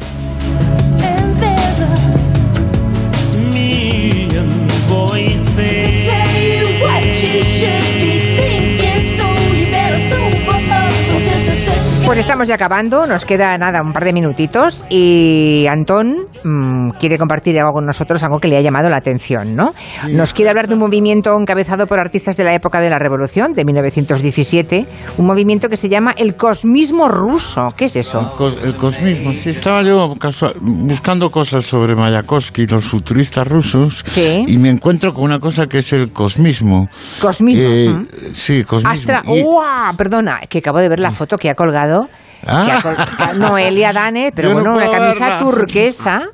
Pues estamos ya acabando, nos queda nada, un par de minutitos y Antón mm, quiere compartir algo con nosotros, algo que le ha llamado la atención, ¿no? Nos quiere hablar de un movimiento encabezado por artistas de la época de la Revolución, de 1917, un movimiento que se llama el cosmismo ruso. ¿Qué es eso? Co- El cosmismo, sí. Estaba yo casual- buscando cosas sobre Mayakovsky, los futuristas rusos, y me encuentro con una cosa que es el cosmismo. Cosmismo. Eh, ujú. Sí, cosmismo. Astra, Y- ¡Uah! Perdona, que acabo de ver la foto que ha colgado. Que que- Noelia Dane, pero Yo no bueno, una camisa verla. turquesa.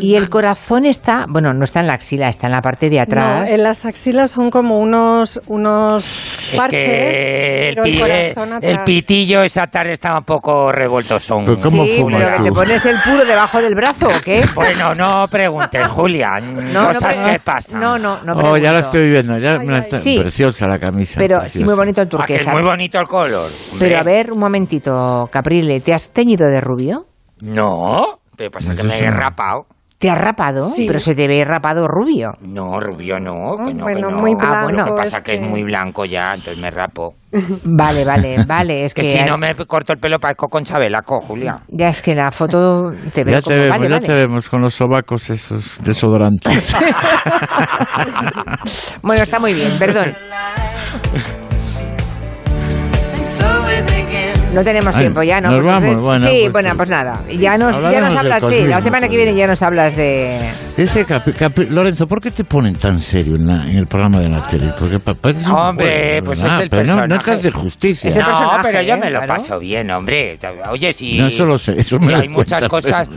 Y el corazón está, bueno, no está en la axila, está en la parte de No, atrás. en las axilas son como unos, unos parches, que el, pero el pitillo esa tarde estaba un poco revoltosón. ¿Pero cómo sí, pero que te pones el puro debajo del brazo, ¿o qué? Bueno, no preguntes, [LAUGHS] Julia. No, no cosas pre- que pasan. No, no, no Oh, ya la pregunto. estoy viendo, ya me la está- Sí. preciosa la camisa. Pero sí, preciosa. muy bonito el Ah, que es turquesa. muy bonito el color. hombre. Pero a ver, un momentito, Caprile, ¿te has teñido de rubio? No, pero pasa que me he rapado. ¿Te has rapado? Sí. Pero se te ve rapado rubio. No, rubio no, que no, bueno, que no. muy Ah, bueno, blanco, lo que pasa es que es muy blanco ya, entonces me rapo. [LAUGHS] Vale, vale, vale. Es [LAUGHS] que, que, si no me corto el pelo parezco con Chabelaco, Julia. Ya es que la foto te ve Ya como... te vemos, vale, ya vale. te vemos con los sobacos esos desodorantes. [LAUGHS] Bueno, está muy bien, perdón. No tenemos Ay, tiempo ya, ¿no? nos Porque vamos, entonces- bueno, sí, pues- bueno, pues nada. Ya nos, ya nos hablas, sí, la semana que viene ya nos hablas de... Ese capi- capi- Lorenzo, ¿por qué te ponen tan serio en, la- en el programa de la tele? Porque pa- pareces un Hombre, pues ¿verdad? es el Pero no- personaje. No, es que hacer justicia. no, pero yo me lo paso bien, hombre. Oye, si... No, eso lo sé, eso me hay muchas cosas...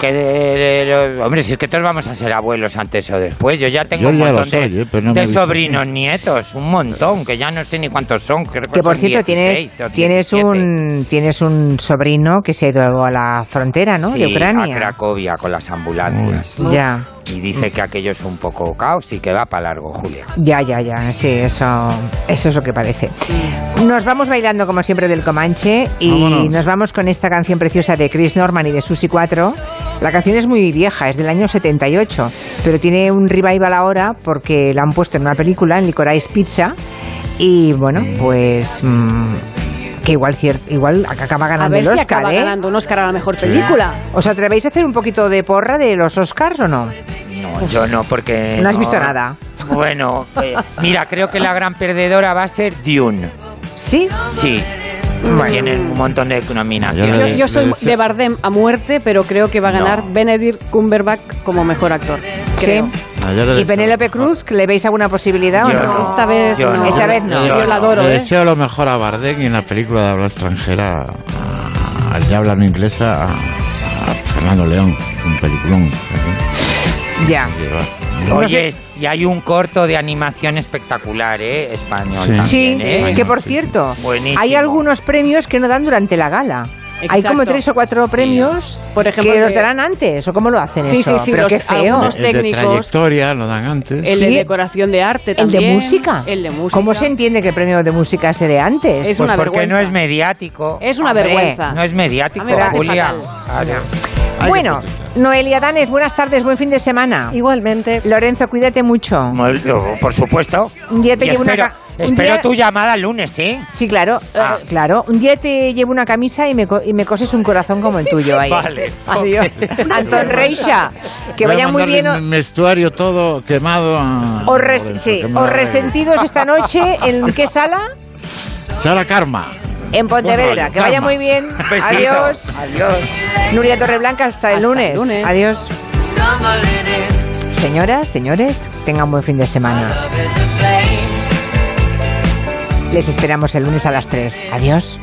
que de- de- de- hombre, si es que todos vamos a ser abuelos antes o después. Yo ya tengo Yo un montón de, eh, no sobrinos nietos. Un montón, que ya no sé ni cuántos son. Creo Que por son cierto, 16 o tienes, tienes, 17. Un, tienes un sobrino que se ha ido a la frontera, ¿no? Sí, de a Ucrania. Cracovia con las ambulancias. Ya. Y dice que aquello es un poco caos y que va para largo, Julia. Ya, ya, ya, sí, eso, eso es lo que parece. Nos vamos bailando como siempre del Comanche y Vámonos. nos vamos con esta canción preciosa de Chris Norman y de Susi 4. La canción es muy vieja, es del año 78, pero tiene un revival ahora porque la han puesto en una película, en Licorice Pizza, y bueno, pues... mm, que igual, igual acaba A ganando ver el si Oscar, acaba ¿eh? ganando un Oscar a la mejor película. ¿Os atrevéis a hacer un poquito de porra de los Oscars o no? No, yo no, porque... No has visto nada. Bueno, eh, mira, creo que la gran perdedora va a ser Dune. ¿Sí? Sí. Tienen un montón de nominaciones. yo soy de Bardem a muerte, pero creo que va a ganar Benedict Cumberbatch como mejor actor. Creo. ¿Y Penélope Cruz, que le veis alguna posibilidad Yo o no? no. Esta vez Yo no. Esta vez no. Yo la adoro, Le ¿eh? deseo lo mejor a Bardem y en la película de habla extranjera, al ya hablan inglesa, a, a Fernando León, un peliculón. Ya. Oye, y hay un corto de animación espectacular, ¿eh? Español. Sí, también, ¿eh? que por cierto, Buenísimo. hay algunos premios que no dan durante la gala. Hay como Exacto. tres o cuatro premios Por ejemplo, que los darán antes, ¿o cómo lo hacen Sí, eso? sí, sí, Pero los- qué feo. algunos El de técnicos. trayectoria lo dan antes. El de decoración de arte ¿El también. de música? El de música. ¿Cómo se entiende que el premio de música se de antes? Es Pues una porque vergüenza. no es mediático. Es una Hombre, vergüenza. No es mediático, A mí me parece Julia. Bueno, Noelia Danez, buenas tardes, buen fin de semana. Igualmente. Lorenzo, cuídate mucho. Por supuesto. Un día te Y llevo una espero, ca- un espero día- tu llamada el lunes, ¿eh? Sí, claro, Ah. eh, claro. Un día te llevo una camisa y me, co- y me coses un corazón como el tuyo ahí. [LAUGHS] Vale. Adiós. [LAUGHS] Anton Reixa, que Voy a vaya muy bien. mi vestuario todo quemado. Os, res- sí, que me os resentidos esta noche, ¿en qué sala? Sara Karma. En Pontevedra. Que vaya calma. muy bien. [LAUGHS] Besito. Adiós. Adiós. Nuria Torreblanca, hasta el Hasta el lunes. lunes. Adiós. Señoras, señores, tengan buen fin de semana. Les esperamos el lunes a las 3. Adiós.